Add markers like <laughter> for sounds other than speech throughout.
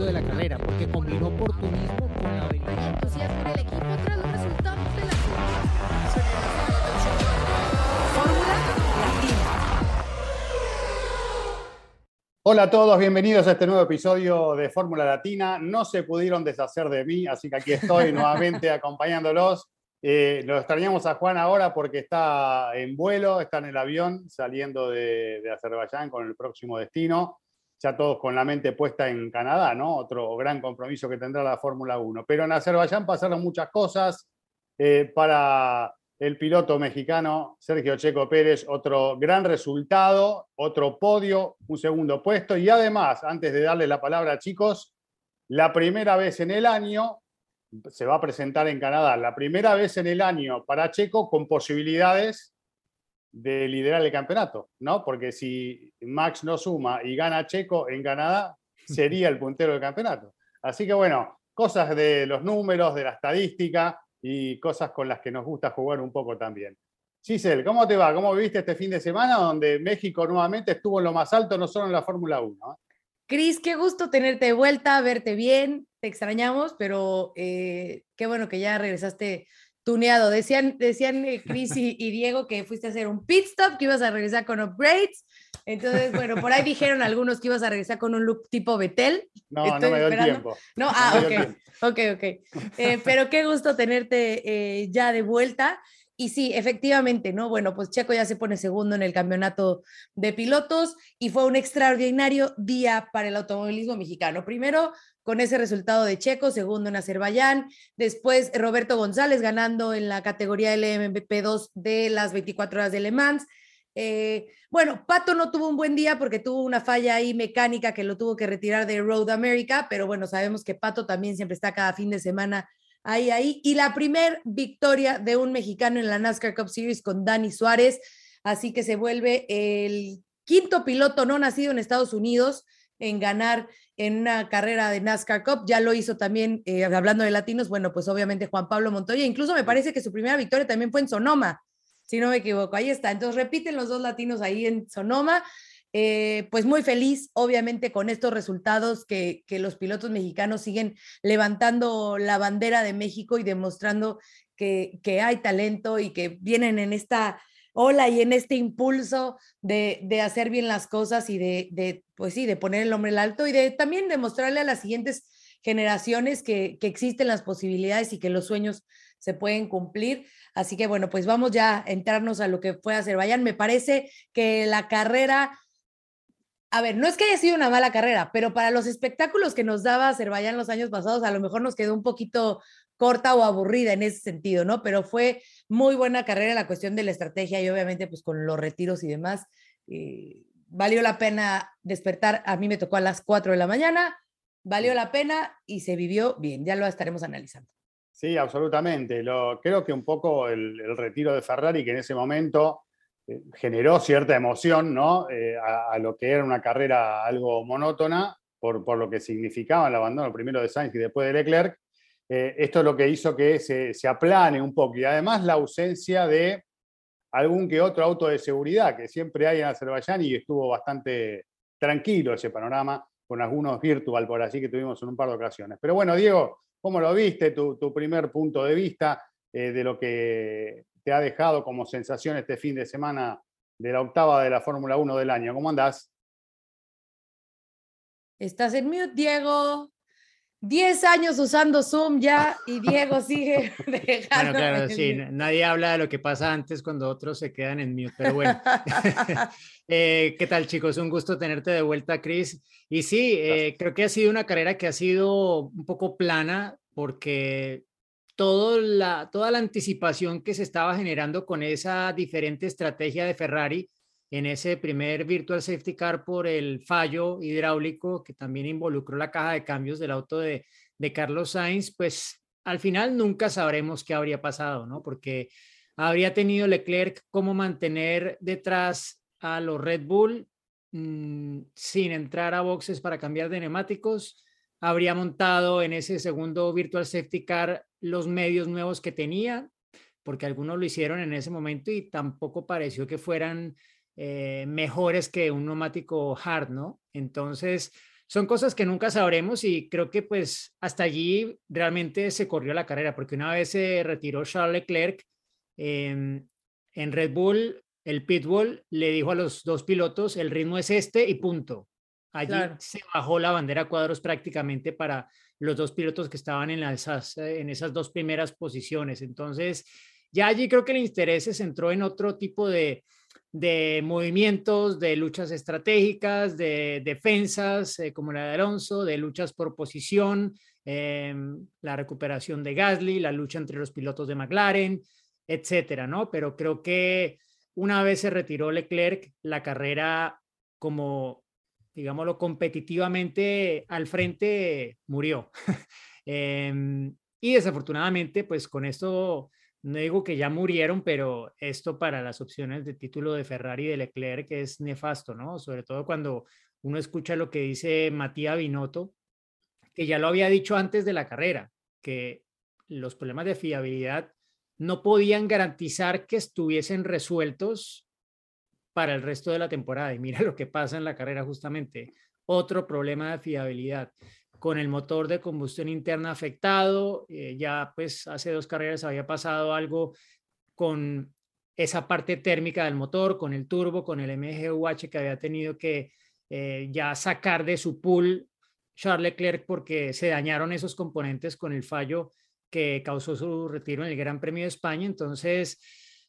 momento de la carrera, porque combinó oportunismo con la habilidad. entusiasmo en el equipo tras los resultados de la Fórmula Latina. Hola a todos, bienvenidos a este nuevo episodio de Fórmula Latina. No se pudieron deshacer de mí, así que aquí estoy <laughs> nuevamente acompañándolos. Eh, lo extrañamos a Juan ahora porque está en vuelo, está en el avión saliendo de, de Azerbaiyán con el próximo destino. Ya todos con la mente puesta en Canadá, ¿no? Otro gran compromiso que tendrá la Fórmula 1. Pero en Azerbaiyán pasaron muchas cosas. eh, para el piloto mexicano Sergio Checo Pérez, otro gran resultado, otro podio, un segundo puesto y además, antes de darle la palabra a chicos, la primera vez en el año, se va a presentar en Canadá, la primera vez en el año para Checo con posibilidades de liderar el campeonato, ¿no? Porque si Max no suma y gana Checo en Canadá, <laughs> sería el puntero del campeonato. Así que bueno, cosas de los números, de la estadística y cosas con las que nos gusta jugar un poco también. Giselle, ¿cómo te va? ¿Cómo viviste este fin de semana donde México nuevamente estuvo en lo más alto, no solo en la Fórmula 1? ¿eh? Cris, qué gusto tenerte de vuelta, verte bien, te extrañamos, pero eh, qué bueno que ya regresaste tuneado. Decían, decían eh, Cris y, y Diego que fuiste a hacer un pit stop, que ibas a regresar con upgrades. Entonces, bueno, por ahí dijeron algunos que ibas a regresar con un look tipo Betel. No, Estoy no me dio tiempo. No, ah, ok, ok, ok. Eh, pero qué gusto tenerte eh, ya de vuelta. Y sí, efectivamente, ¿no? Bueno, pues Checo ya se pone segundo en el campeonato de pilotos y fue un extraordinario día para el automovilismo mexicano. Primero, con ese resultado de Checo, segundo en Azerbaiyán, después Roberto González ganando en la categoría LMP2 de las 24 horas de Le Mans. Eh, bueno, Pato no tuvo un buen día porque tuvo una falla ahí mecánica que lo tuvo que retirar de Road America, pero bueno, sabemos que Pato también siempre está cada fin de semana ahí, ahí. Y la primer victoria de un mexicano en la NASCAR Cup Series con Dani Suárez, así que se vuelve el quinto piloto no nacido en Estados Unidos en ganar en una carrera de NASCAR Cup. Ya lo hizo también, eh, hablando de latinos, bueno, pues obviamente Juan Pablo Montoya. Incluso me parece que su primera victoria también fue en Sonoma, si no me equivoco. Ahí está. Entonces repiten los dos latinos ahí en Sonoma. Eh, pues muy feliz, obviamente, con estos resultados que, que los pilotos mexicanos siguen levantando la bandera de México y demostrando que, que hay talento y que vienen en esta ola y en este impulso de, de hacer bien las cosas y de, de, pues sí, de poner el hombre al alto y de también demostrarle a las siguientes generaciones que, que existen las posibilidades y que los sueños se pueden cumplir. Así que bueno, pues vamos ya a entrarnos a lo que fue Azerbaiyán. Me parece que la carrera, a ver, no es que haya sido una mala carrera, pero para los espectáculos que nos daba Azerbaiyán los años pasados, a lo mejor nos quedó un poquito corta o aburrida en ese sentido, ¿no? Pero fue muy buena carrera la cuestión de la estrategia y obviamente pues con los retiros y demás. eh, valió la pena despertar, a mí me tocó a las 4 de la mañana, valió la pena y se vivió bien, ya lo estaremos analizando. Sí, absolutamente. Lo, creo que un poco el, el retiro de Ferrari, que en ese momento generó cierta emoción ¿no? Eh, a, lo que era una carrera algo monótona, por, por lo que significaba el abandono primero de Sainz y después de Leclerc. Eh, esto es lo que hizo que se, se aplane un poco y además la ausencia de algún que otro auto de seguridad que siempre hay en Azerbaiyán y estuvo bastante tranquilo ese panorama con algunos virtual por allí que tuvimos en un par de ocasiones. Pero bueno, Diego, ¿cómo lo viste? Tu, tu primer punto de vista eh, de lo que te ha dejado como sensación este fin de semana de la octava de la Fórmula 1 del año. ¿Cómo andás? Estás en mute, Diego. 10 años usando Zoom ya y Diego sigue <laughs> Bueno, dejando. claro, sí, nadie habla de lo que pasa antes cuando otros se quedan en mute, pero bueno. <laughs> <laughs> Eh, ¿Qué tal, chicos? Un gusto tenerte de vuelta, Chris. Y sí, eh, creo que ha sido una carrera que ha sido un poco plana porque todo la, toda la anticipación que se estaba generando con esa diferente estrategia de Ferrari en ese primer Virtual Safety Car por el fallo hidráulico que también involucró la caja de cambios del auto de, de Carlos Sainz, pues al final nunca sabremos qué habría pasado, ¿no? Porque habría tenido Leclerc cómo mantener detrás a los Red Bull mmm, sin entrar a boxes para cambiar de neumáticos. Habría montado en ese segundo Virtual Safety Car los medios nuevos que tenía, porque algunos lo hicieron en ese momento y tampoco pareció que fueran eh, mejores que un neumático hard, ¿no? Entonces, son cosas que nunca sabremos y creo que pues hasta allí realmente se corrió la carrera, porque una vez se retiró Charles Leclerc em, en Red Bull, el pitbull le dijo a los dos pilotos, el ritmo es este y punto. Allí se bajó la bandera cuadros prácticamente para los dos pilotos que estaban en, esas, en esas dos primeras posiciones. Entonces, ya allí creo que el interés se centró en otro tipo de, de movimientos, de luchas estratégicas, de defensas, eh, como la de Alonso, de luchas por posición, em, la recuperación de Gasly, la lucha entre los pilotos de McLaren, etcétera, ¿no? Pero creo que una vez se retiró Leclerc, la carrera como, digámoslo, competitivamente al frente murió. <laughs> Em, y desafortunadamente, pues con esto no digo que ya murieron, pero esto para las opciones de título de Ferrari y de Leclerc es nefasto, ¿no? Sobre todo cuando uno escucha lo que dice Matías Binotto, que ya lo había dicho antes de la carrera, que los problemas de fiabilidad no podían garantizar que estuviesen resueltos para el resto de la temporada. Y mira lo que pasa en la carrera justamente. Otro problema de fiabilidad con el motor de combustión interna afectado. Eh, ya pues hace dos carreras había pasado algo con esa parte térmica del motor, con el turbo, con el MGUH que había tenido que eh, ya sacar de su pool Charles Leclerc porque se dañaron esos componentes con el fallo que causó su retiro en el Gran Premio de España. Entonces,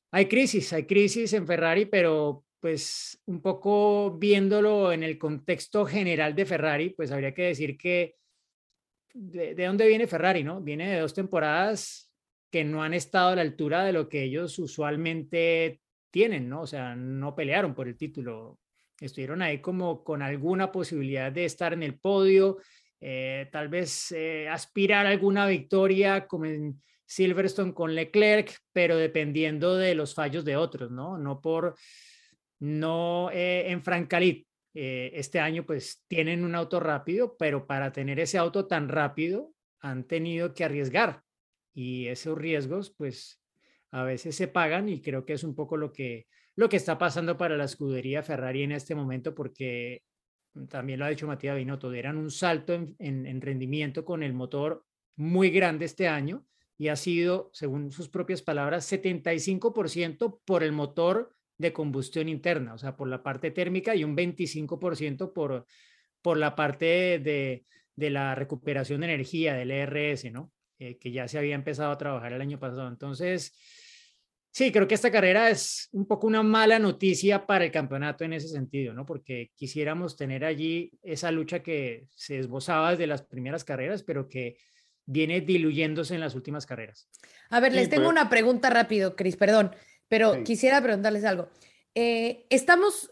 hay crisis, hay crisis en Ferrari, pero pues un poco viéndolo en el contexto general de Ferrari, pues habría que decir que de, dónde viene Ferrari, ¿no? Viene de dos temporadas que no han estado a la altura de lo que ellos usualmente tienen, ¿no? O sea, no pelearon por el título. Estuvieron ahí como con alguna posibilidad de estar en el podio, eh, tal vez eh, aspirar a alguna victoria como en Silverstone con Leclerc, pero dependiendo de los fallos de otros, ¿no? No por, no eh, en Francalit, eh, este año pues tienen un auto rápido, pero para tener ese auto tan rápido han tenido que arriesgar. Y esos riesgos pues a veces se pagan y creo que es un poco lo que, lo que está pasando para la escudería Ferrari en este momento porque también lo ha dicho Matías Binotto, dieron un salto en, en rendimiento con el motor muy grande este año y ha sido, según sus propias palabras, 75% por el motor de combustión interna, o sea, por la parte térmica y un 25% por, por la parte de, de, la recuperación de energía del ERS, ¿no? Eh, que ya se había empezado a trabajar el año pasado. Entonces, sí, creo que esta carrera es un poco una mala noticia para el campeonato en ese sentido, ¿no? Porque quisiéramos tener allí esa lucha que se esbozaba desde las primeras carreras, pero que viene diluyéndose en las últimas carreras. A ver, les tengo pues una pregunta rápido, Cris, perdón. Pero quisiera preguntarles algo. Eh, estamos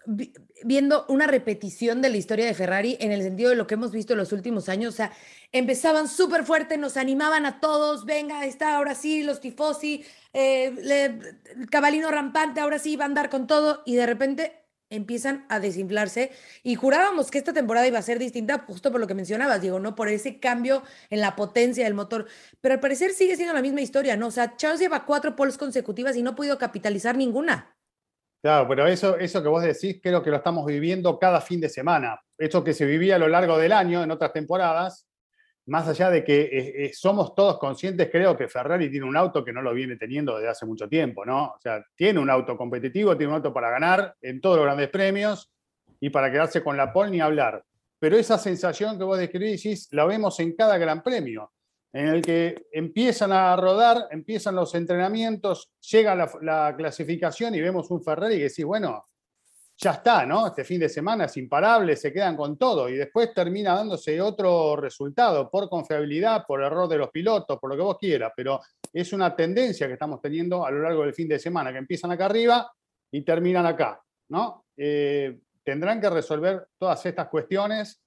viendo una repetición de la historia de Ferrari en el sentido de lo que hemos visto en los últimos años. O sea, empezaban súper fuerte, nos animaban a todos, venga, está ahora sí, los tifosi, eh, el cabalino rampante, ahora sí va a andar con todo, y de repente empiezan a desinflarse y jurábamos que esta temporada iba a ser distinta justo por lo que mencionabas, digo, ¿no? Por ese cambio en la potencia del motor, pero al parecer sigue siendo la misma historia, ¿no? O sea, Charles lleva cuatro poles consecutivas y no ha podido capitalizar ninguna. Claro, pero eso, eso que vos decís creo que lo estamos viviendo cada fin de semana. Esto que se vivía a lo largo del año en otras temporadas, más allá de que eh, eh, somos todos conscientes, creo que Ferrari tiene un auto que no lo viene teniendo desde hace mucho tiempo, ¿no? O sea, tiene un auto competitivo, tiene un auto para ganar en todos los grandes premios y para quedarse con la pole ni hablar. Pero esa sensación que vos describís la vemos en cada gran premio, en el que empiezan a rodar, empiezan los entrenamientos, llega la, la clasificación y vemos un Ferrari que decís, bueno, ya está, ¿no? Este fin de semana es imparable, se quedan con todo y después termina dándose otro resultado por confiabilidad, por error de los pilotos, por lo que vos quieras, pero es una tendencia que estamos teniendo a lo largo del fin de semana, que empiezan acá arriba y terminan acá, ¿no? Eh, tendrán que resolver todas estas cuestiones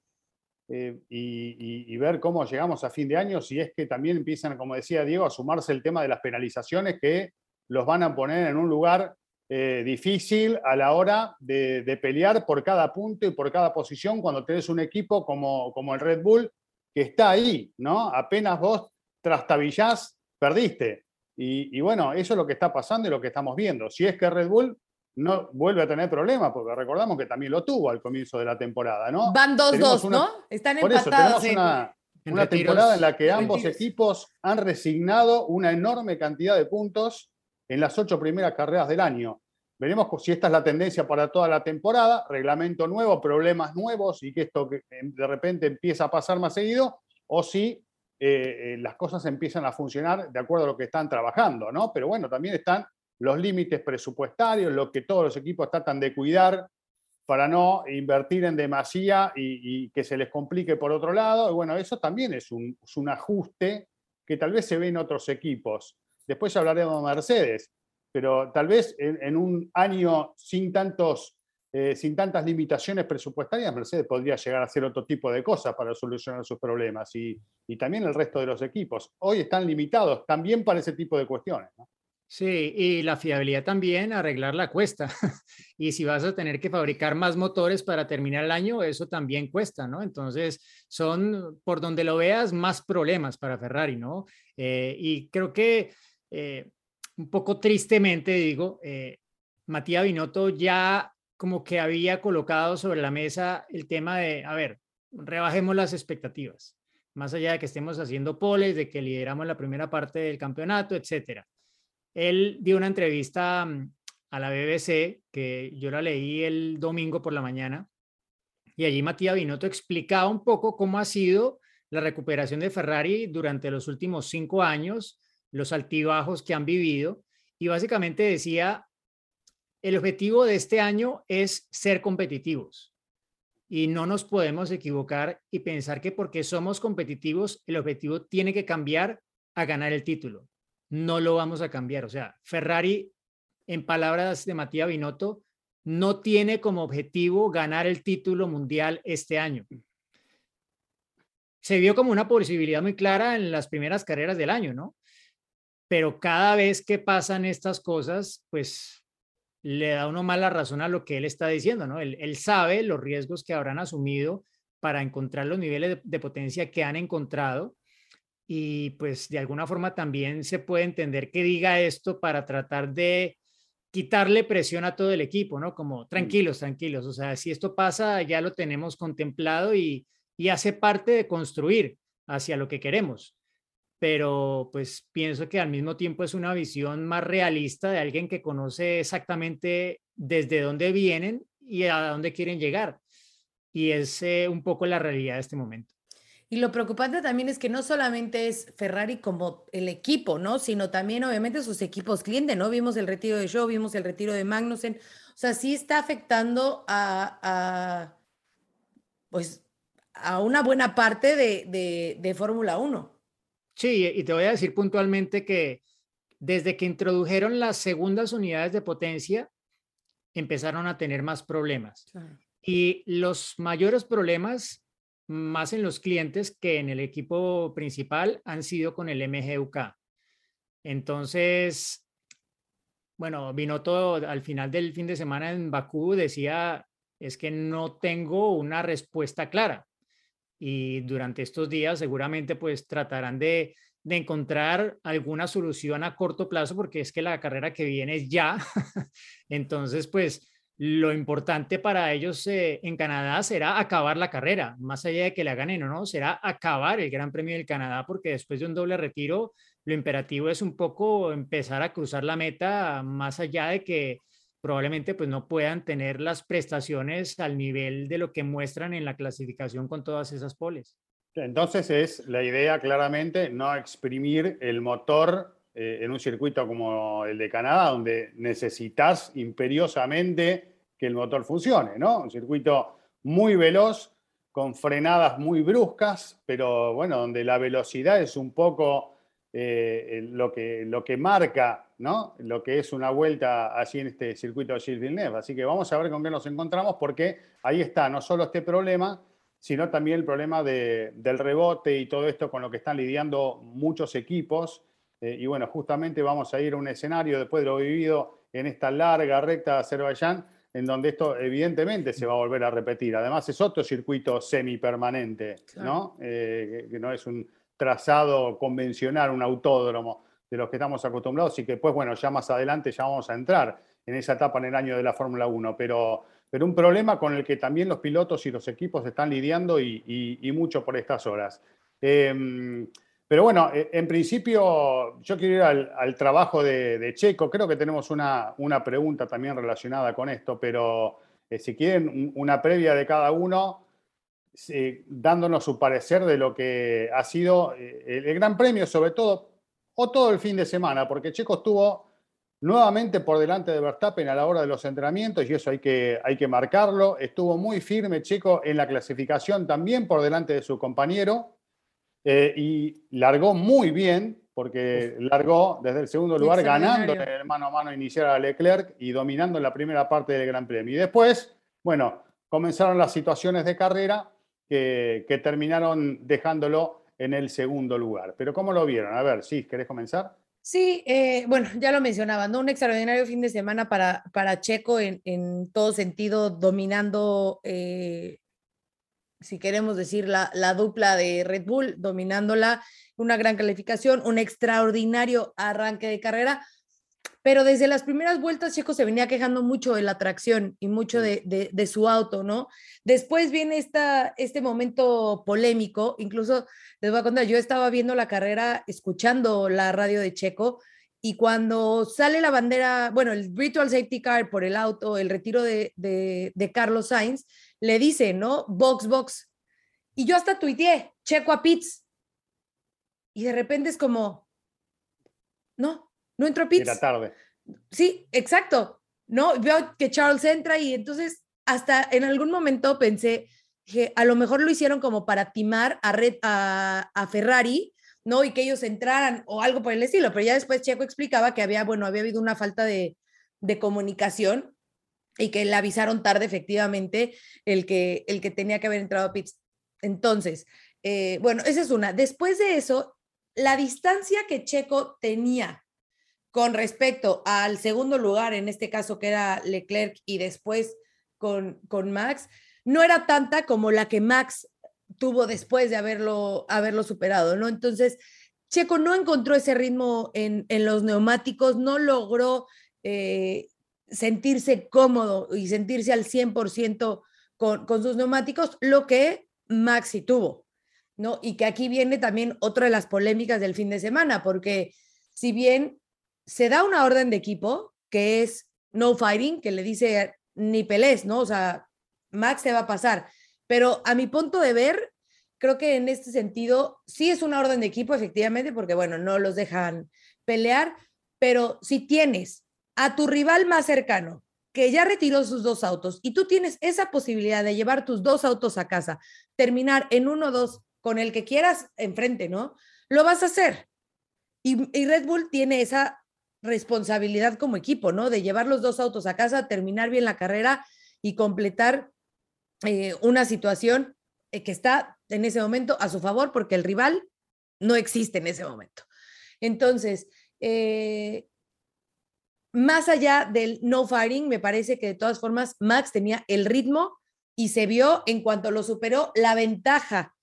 eh, y, y, ver cómo llegamos a fin de año, si es que también empiezan, como decía Diego, a sumarse el tema de las penalizaciones que los van a poner en un lugar eh, difícil a la hora de, pelear por cada punto y por cada posición cuando tenés un equipo como, como el Red Bull que está ahí, ¿no? Apenas vos trastabillás, perdiste. Y, bueno, eso es lo que está pasando y lo que estamos viendo. Si es que Red Bull no vuelve a tener problemas, porque recordamos que también lo tuvo al comienzo de la temporada, ¿no? Van 2-2, ¿no? Están por eso, empatados. una, en una retiros- temporada en la que ambos retiros. equipos han resignado una enorme cantidad de puntos en las ocho primeras carreras del año. Veremos si esta es la tendencia para toda la temporada, reglamento nuevo, problemas nuevos y que esto eh, de repente empieza a pasar más seguido, o si eh, eh, las cosas empiezan a funcionar de acuerdo a lo que están trabajando, ¿no? Pero bueno, también están los límites presupuestarios, lo que todos los equipos tratan de cuidar para no invertir en demasía y, que se les complique por otro lado. Y bueno, eso también es un, es un ajuste que tal vez se ve en otros equipos. Después hablaremos de Mercedes, pero tal vez en, en un año sin, tantos, eh, sin tantas limitaciones presupuestarias, Mercedes podría llegar a hacer otro tipo de cosas para solucionar sus problemas y, y también el resto de los equipos. Hoy están limitados también para ese tipo de cuestiones. ¿no? Sí, y la fiabilidad también, arreglar la cuesta. <laughs> Y si vas a tener que fabricar más motores para terminar el año, eso también cuesta, ¿no? Entonces, son, por donde lo veas, más problemas para Ferrari, ¿no? Eh, y creo que, eh, un poco tristemente, digo, eh, Matías Binotto ya como que había colocado sobre la mesa el tema de, a ver, rebajemos las expectativas, más allá de que estemos haciendo poles, de que lideramos la primera parte del campeonato, etcétera. Él dio una entrevista mm, a la BBC, que yo la leí el domingo por la mañana, y allí Matías Binotto explicaba un poco cómo ha sido la recuperación de Ferrari durante los últimos cinco años, los altibajos que han vivido, y básicamente decía, el objetivo de este año es ser competitivos. Y no nos podemos equivocar y pensar que porque somos competitivos, el objetivo tiene que cambiar a ganar el título no lo vamos a cambiar. O sea, Ferrari, en palabras de Matías Binotto, no tiene como objetivo ganar el título mundial este año. Se vio como una posibilidad muy clara en las primeras carreras del año, ¿no? Pero cada vez que pasan estas cosas, pues le da uno más la razón a lo que él está diciendo, ¿no? Él, él sabe los riesgos que habrán asumido para encontrar los niveles de, de potencia que han encontrado y pues de alguna forma también se puede entender que diga esto para tratar de quitarle presión a todo el equipo, ¿no? Como tranquilos, tranquilos, o sea, si esto pasa, ya lo tenemos contemplado y, y hace parte de construir hacia lo que queremos. Pero pues pienso que al mismo tiempo es una visión más realista de alguien que conoce exactamente desde dónde vienen y a dónde quieren llegar. Y es eh, un poco la realidad de este momento. Y lo preocupante también es que no solamente es Ferrari como el equipo, ¿no? Sino también obviamente sus equipos clientes, ¿no? Vimos el retiro de Joe, vimos el retiro de Magnussen. O sea, sí está afectando a, pues, a una buena parte de, de, de Fórmula 1. Sí, y te voy a decir puntualmente que desde que introdujeron las segundas unidades de potencia, empezaron a tener más problemas. Claro. Y los mayores problemas, más en los clientes que en el equipo principal, han sido con el MGUK. Entonces, bueno, vino todo al final del fin de semana en Bakú, decía, es que no tengo una respuesta clara. Y durante estos días seguramente pues tratarán de, de encontrar alguna solución a corto plazo porque es que la carrera que viene es ya. <laughs> Entonces, pues lo importante para ellos eh, en Canadá será acabar la carrera, más allá de que la ganen o no, será acabar el Gran Premio del Canadá, porque después de un doble retiro, lo imperativo es un poco empezar a cruzar la meta, más allá de que probablemente pues no puedan tener las prestaciones al nivel de lo que muestran en la clasificación con todas esas poles. Entonces es la idea claramente no exprimir el motor eh, en un circuito como el de Canadá, donde necesitas imperiosamente que el motor funcione, ¿no? Un circuito muy veloz, con frenadas muy bruscas, pero bueno, donde la velocidad es un poco eh, lo, que, lo que marca, ¿no? Lo que es una vuelta así en este circuito de Gilles Villeneuve. Así que vamos a ver con qué nos encontramos, porque ahí está no solo este problema, sino también el problema de, del rebote y todo esto con lo que están lidiando muchos equipos. Eh, y bueno, justamente vamos a ir a un escenario después de lo vivido en esta larga recta de Azerbaiyán, en donde esto evidentemente se va a volver a repetir. Además es otro circuito semipermanente. ¿no? Eh, que no es un trazado convencional, un autódromo de los que estamos acostumbrados y que después, bueno, ya más adelante ya vamos a entrar en esa etapa en el año de la Fórmula 1, pero, pero un problema con el que también los pilotos y los equipos están lidiando y, mucho por estas horas. Em, pero bueno, e, en principio yo quiero ir al, trabajo de, Checo. Creo que tenemos una, una, pregunta también relacionada con esto, pero eh, si quieren una previa de cada uno, dándonos su parecer de lo que ha sido eh, el, Gran Premio, sobre todo, o todo el fin de semana, porque Checo estuvo nuevamente por delante de Verstappen a la hora de los entrenamientos y eso hay que, hay que marcarlo. Estuvo muy firme Checo en la clasificación también por delante de su compañero. Eh, y largó muy bien, porque largó desde el segundo lugar ganando el mano a mano inicial a Leclerc y dominando la primera parte del Gran Premio. Y después, bueno, comenzaron las situaciones de carrera que, terminaron dejándolo en el segundo lugar. Pero ¿cómo lo vieron? A ver, sí, ¿querés comenzar? Sí, eh, bueno, ya lo mencionaba, ¿no? Un extraordinario fin de semana para, para Checo en, todo sentido, dominando eh, si queremos decir, la, la, dupla de Red Bull, dominándola, una gran calificación, un extraordinario arranque de carrera. Pero desde las primeras vueltas, Checo se venía quejando mucho de la tracción y mucho de, de, su auto, ¿no? Después viene esta, este momento polémico, incluso les voy a contar, yo estaba viendo la carrera, escuchando la radio de Checo, y cuando sale la bandera, bueno, el virtual safety car por el auto, el retiro de Carlos Sainz, le dice, ¿no? Box, box. Y yo hasta tuiteé, checo a Pitts. Y de repente es como, no, no entró Pitts. Era tarde. Sí, exacto. No, veo que Charles entra y entonces hasta en algún momento pensé que a lo mejor lo hicieron como para timar a, Red, a, a Ferrari, ¿no? Y que ellos entraran o algo por el estilo. Pero ya después Checo explicaba que había, bueno, había habido una falta de, de comunicación y que le avisaron tarde efectivamente el que, el que tenía que haber entrado a pits. Entonces, eh, bueno, esa es una. Después de eso, la distancia que Checo tenía con respecto al segundo lugar, en este caso que era Leclerc y después con, con Max, no era tanta como la que Max tuvo después de haberlo, haberlo superado, ¿no? Entonces, Checo no encontró ese ritmo en, en los neumáticos, no logró eh, sentirse cómodo y sentirse al 100% con, con sus neumáticos, lo que Maxi tuvo, ¿no? Y que aquí viene también otra de las polémicas del fin de semana, porque si bien se da una orden de equipo, que es no fighting, que le dice ni pelés, ¿no? O sea, Max te va a pasar, pero a mi punto de ver, creo que en este sentido sí es una orden de equipo, efectivamente, porque bueno, no los dejan pelear, pero si tienes a tu rival más cercano, que ya retiró sus dos autos, y tú tienes esa posibilidad de llevar tus dos autos a casa, terminar en uno o dos con el que quieras enfrente, ¿no? Lo vas a hacer. Y, Red Bull tiene esa responsabilidad como equipo, ¿no? De llevar los dos autos a casa, terminar bien la carrera y completar eh, una situación eh, que está en ese momento a su favor porque el rival no existe en ese momento. Entonces, eh, más allá del no firing, me parece que de todas formas Max tenía el ritmo y se vio en cuanto lo superó la ventaja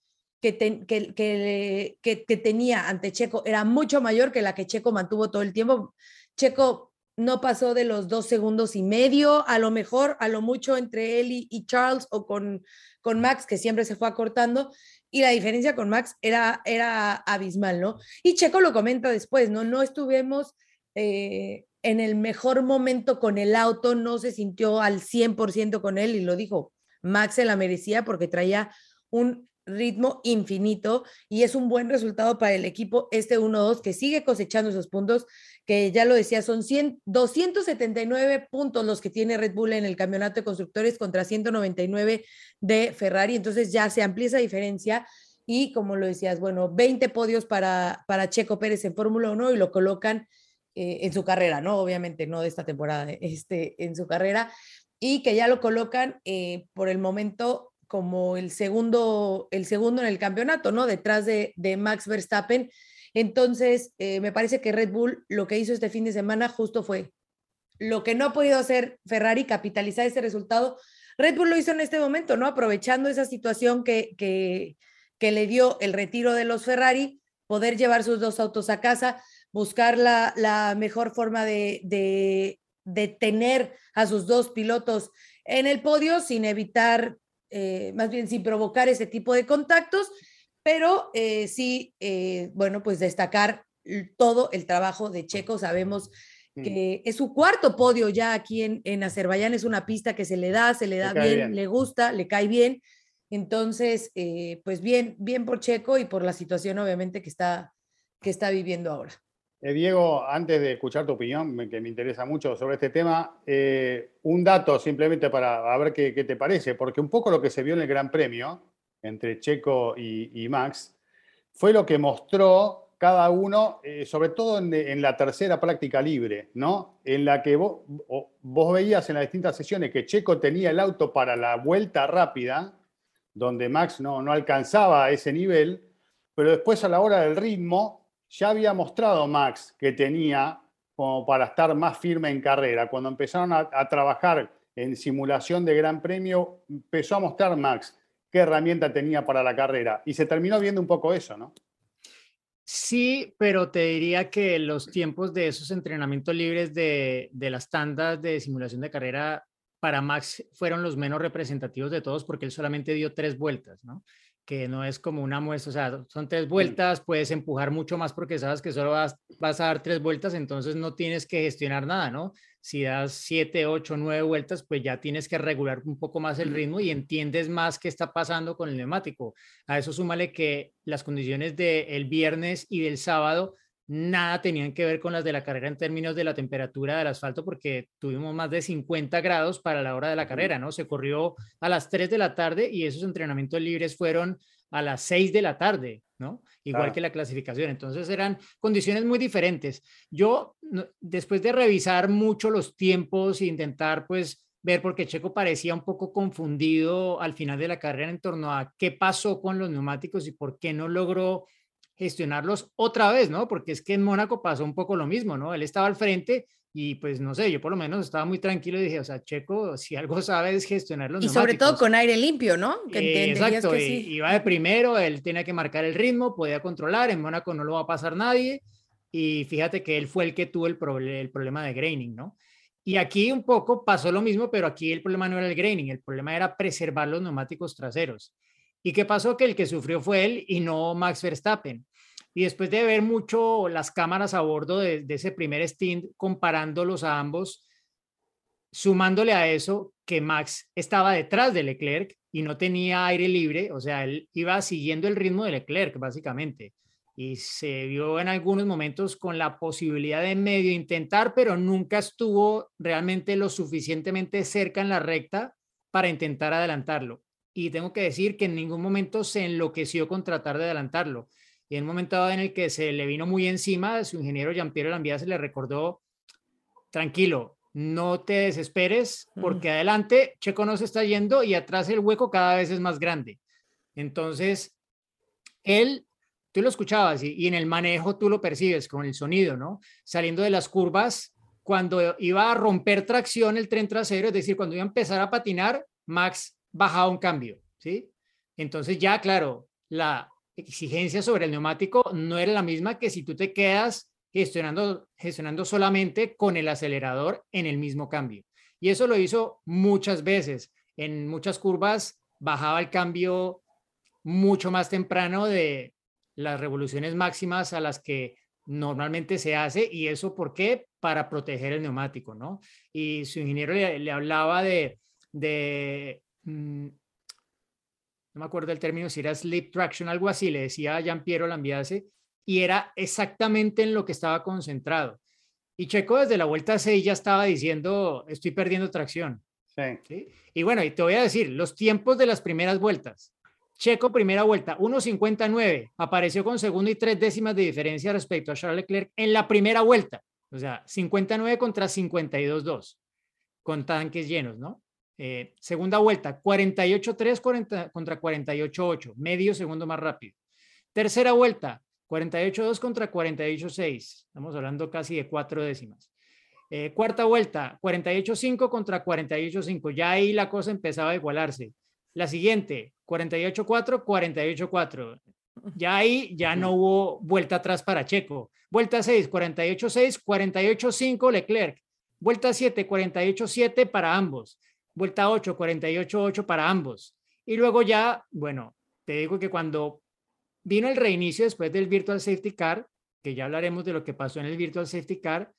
que, que, que, tenía ante Checo era mucho mayor que la que Checo mantuvo todo el tiempo. Checo no pasó de los dos segundos y medio, a lo mejor, a lo mucho entre él y, Charles o con, con Max, que siempre se fue acortando, y la diferencia con Max era, era abismal, ¿no? Y Checo lo comenta después, ¿no? No estuvimos eh, en el mejor momento con el auto, no se sintió al 100% con él y lo dijo, Max se la merecía porque traía un ritmo infinito y es un buen resultado para el equipo este 1-2 que sigue cosechando esos puntos, que ya lo decía, son 100, 279 puntos los que tiene Red Bull en el campeonato de constructores contra 199 de Ferrari, entonces ya se amplía esa diferencia y como lo decías, bueno, 20 podios para, para Checo Pérez en Fórmula 1 y lo colocan eh, en su carrera, ¿no? Obviamente no de esta temporada, este, en su carrera, y que ya lo colocan eh, por el momento como el segundo, el segundo en el campeonato, ¿no? Detrás de, de Max Verstappen. Entonces, eh, me parece que Red Bull lo que hizo este fin de semana justo fue lo que no ha podido hacer Ferrari, capitalizar ese resultado. Red Bull lo hizo en este momento, ¿no? Aprovechando esa situación que, que, que le dio el retiro de los Ferrari, poder llevar sus dos autos a casa buscar la, mejor forma de, tener a sus dos pilotos en el podio sin evitar, eh, más bien sin provocar ese tipo de contactos, pero eh, sí, eh, bueno, pues destacar todo el trabajo de Checo. Sabemos Mm. que es su cuarto podio ya aquí en, en Azerbaiyán, es una pista que se le da, se le da bien, bien. le gusta, le cae bien. Entonces, pues bien, bien por Checo y por la situación obviamente que está, que está viviendo ahora. Eh, Diego, antes de escuchar tu opinión, que me interesa mucho sobre este tema, eh, un dato simplemente para ver qué, te parece, porque un poco lo que se vio en el Gran Premio entre Checo y, Max fue lo que mostró cada uno, eh, sobre todo en, la tercera práctica libre, ¿no? En la que vos, vos veías en las distintas sesiones que Checo tenía el auto para la vuelta rápida, donde Max no, no alcanzaba ese nivel, pero después a la hora del ritmo ya había mostrado Max que tenía como para estar más firme en carrera. Cuando empezaron a, trabajar en simulación de Gran Premio, empezó a mostrar Max qué herramienta tenía para la carrera y se terminó viendo un poco eso, ¿no? Sí, pero te diría que los tiempos de esos entrenamientos libres de, de las tandas de simulación de carrera para Max fueron los menos representativos de todos porque él solamente dio tres vueltas, ¿no? Que no es como una muestra, o sea, son tres vueltas, puedes empujar mucho más porque sabes que solo vas, vas a dar tres vueltas, entonces no tienes que gestionar nada, ¿no? Si das siete, ocho, nueve vueltas, pues ya tienes que regular un poco más el ritmo y entiendes más qué está pasando con el neumático. A eso súmale que las condiciones del viernes y del sábado nada tenían que ver con las de la carrera en términos de la temperatura del asfalto, porque tuvimos más de 50 grados para la hora de la carrera, ¿no? Se corrió a las 3 de la tarde y esos entrenamientos libres fueron a las 6 de la tarde, ¿no? Igual que la clasificación. Entonces eran condiciones muy diferentes. Yo, después de revisar mucho los tiempos e intentar, pues, ver, porque Checo parecía un poco confundido al final de la carrera en torno a qué pasó con los neumáticos y por qué no logró gestionarlos otra vez, ¿no? Porque es que en Mónaco pasó un poco lo mismo, ¿no? Él estaba al frente y pues no sé, yo por lo menos estaba muy tranquilo y dije, o sea, Checo, si algo sabe es gestionar los Y sobre todo con aire limpio, ¿no? Que Eh, Exacto, que y- sí. iba de primero, él tenía que marcar el ritmo, podía controlar, en Mónaco no lo va a pasar nadie, y fíjate que él fue el que tuvo el, proble- el problema de graining, ¿no? Y aquí un poco pasó lo mismo, pero aquí el problema no era el graining, el problema era preservar los neumáticos traseros. ¿Y qué pasó? Que el que sufrió fue él y no Max Verstappen. Y después de ver mucho las cámaras a bordo de, ese primer stint, comparándolos a ambos, sumándole a eso que Max estaba detrás de Leclerc y no tenía aire libre, o sea, él iba siguiendo el ritmo de Leclerc, básicamente. Y se vio en algunos momentos con la posibilidad de medio intentar, pero nunca estuvo realmente lo suficientemente cerca en la recta para intentar adelantarlo. Y tengo que decir que en ningún momento se enloqueció con tratar de adelantarlo. Y en un momento dado en el que se le vino muy encima, su ingeniero Jean-Pierre Lambía se le recordó, tranquilo, no te desesperes, porque adelante Checo no se está yendo y atrás el hueco cada vez es más grande. Entonces, él, tú lo escuchabas y, y en el manejo tú lo percibes con el sonido, ¿no? Saliendo de las curvas, cuando iba a romper tracción el tren trasero, es decir, cuando iba a empezar a patinar, Max bajaba un cambio, ¿sí? Entonces ya, claro, la exigencia sobre el neumático no era la misma que si tú te quedas gestionando, gestionando solamente con el acelerador en el mismo cambio. Y eso lo hizo muchas veces. En muchas curvas bajaba el cambio mucho más temprano de las revoluciones máximas a las que normalmente se hace. ¿Y eso por qué? Para proteger el neumático, ¿no? Y su ingeniero le, hablaba de mm, no me acuerdo el término, si era sleep traction, algo así, le decía a Jean Piero Lambiase, y era exactamente en lo que estaba concentrado. Y Checo desde la vuelta 6 ya estaba diciendo, estoy perdiendo tracción. Sí. ¿sí? Y bueno, y te voy a decir, los tiempos de las primeras vueltas. Checo, primera vuelta, 1.59, apareció con segundo y tres décimas de diferencia respecto a Charles Leclerc en la primera vuelta. O sea, 59 contra 52.2, con tanques llenos, ¿no? Eh, segunda vuelta, 48.3 contra 48.8, medio segundo más rápido. Tercera vuelta, 48.2 contra 48.6, estamos hablando casi de cuatro décimas. Eh, cuarta vuelta, 48.5 contra 48.5, ya ahí la cosa empezaba a igualarse. La siguiente, 48.4, 48.4. Ya ahí ya no hubo vuelta atrás para Checo. Vuelta 6, 48.6, 48.5 Leclerc. Vuelta 7, 48-7 para ambos. Vuelta 8, 48-8 para ambos. Y luego ya, bueno, te digo que cuando vino el reinicio después del Virtual Safety Car, que ya hablaremos de lo que pasó en el Virtual Safety Car,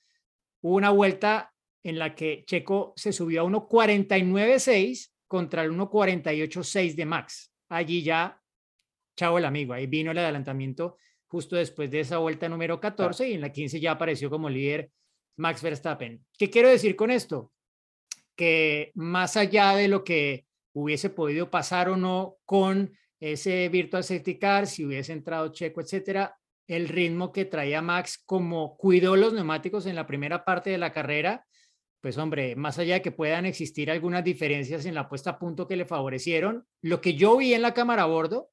hubo una vuelta en la que Checo se subió a 1.49.6 contra el 1.48.6 de Max. Allí ya, chao el amigo, ahí vino el adelantamiento justo después de esa vuelta número 14 y en la 15 ya apareció como líder Max Verstappen. ¿Qué quiero decir con esto? Que más allá de lo que hubiese podido pasar o no con ese Virtual Safety Car, si hubiese entrado Checo, etcétera, el ritmo que traía Max, como cuidó los neumáticos en la primera parte de la carrera, pues hombre, más allá de que puedan existir algunas diferencias en la puesta a punto que le favorecieron, lo que yo vi en la cámara a bordo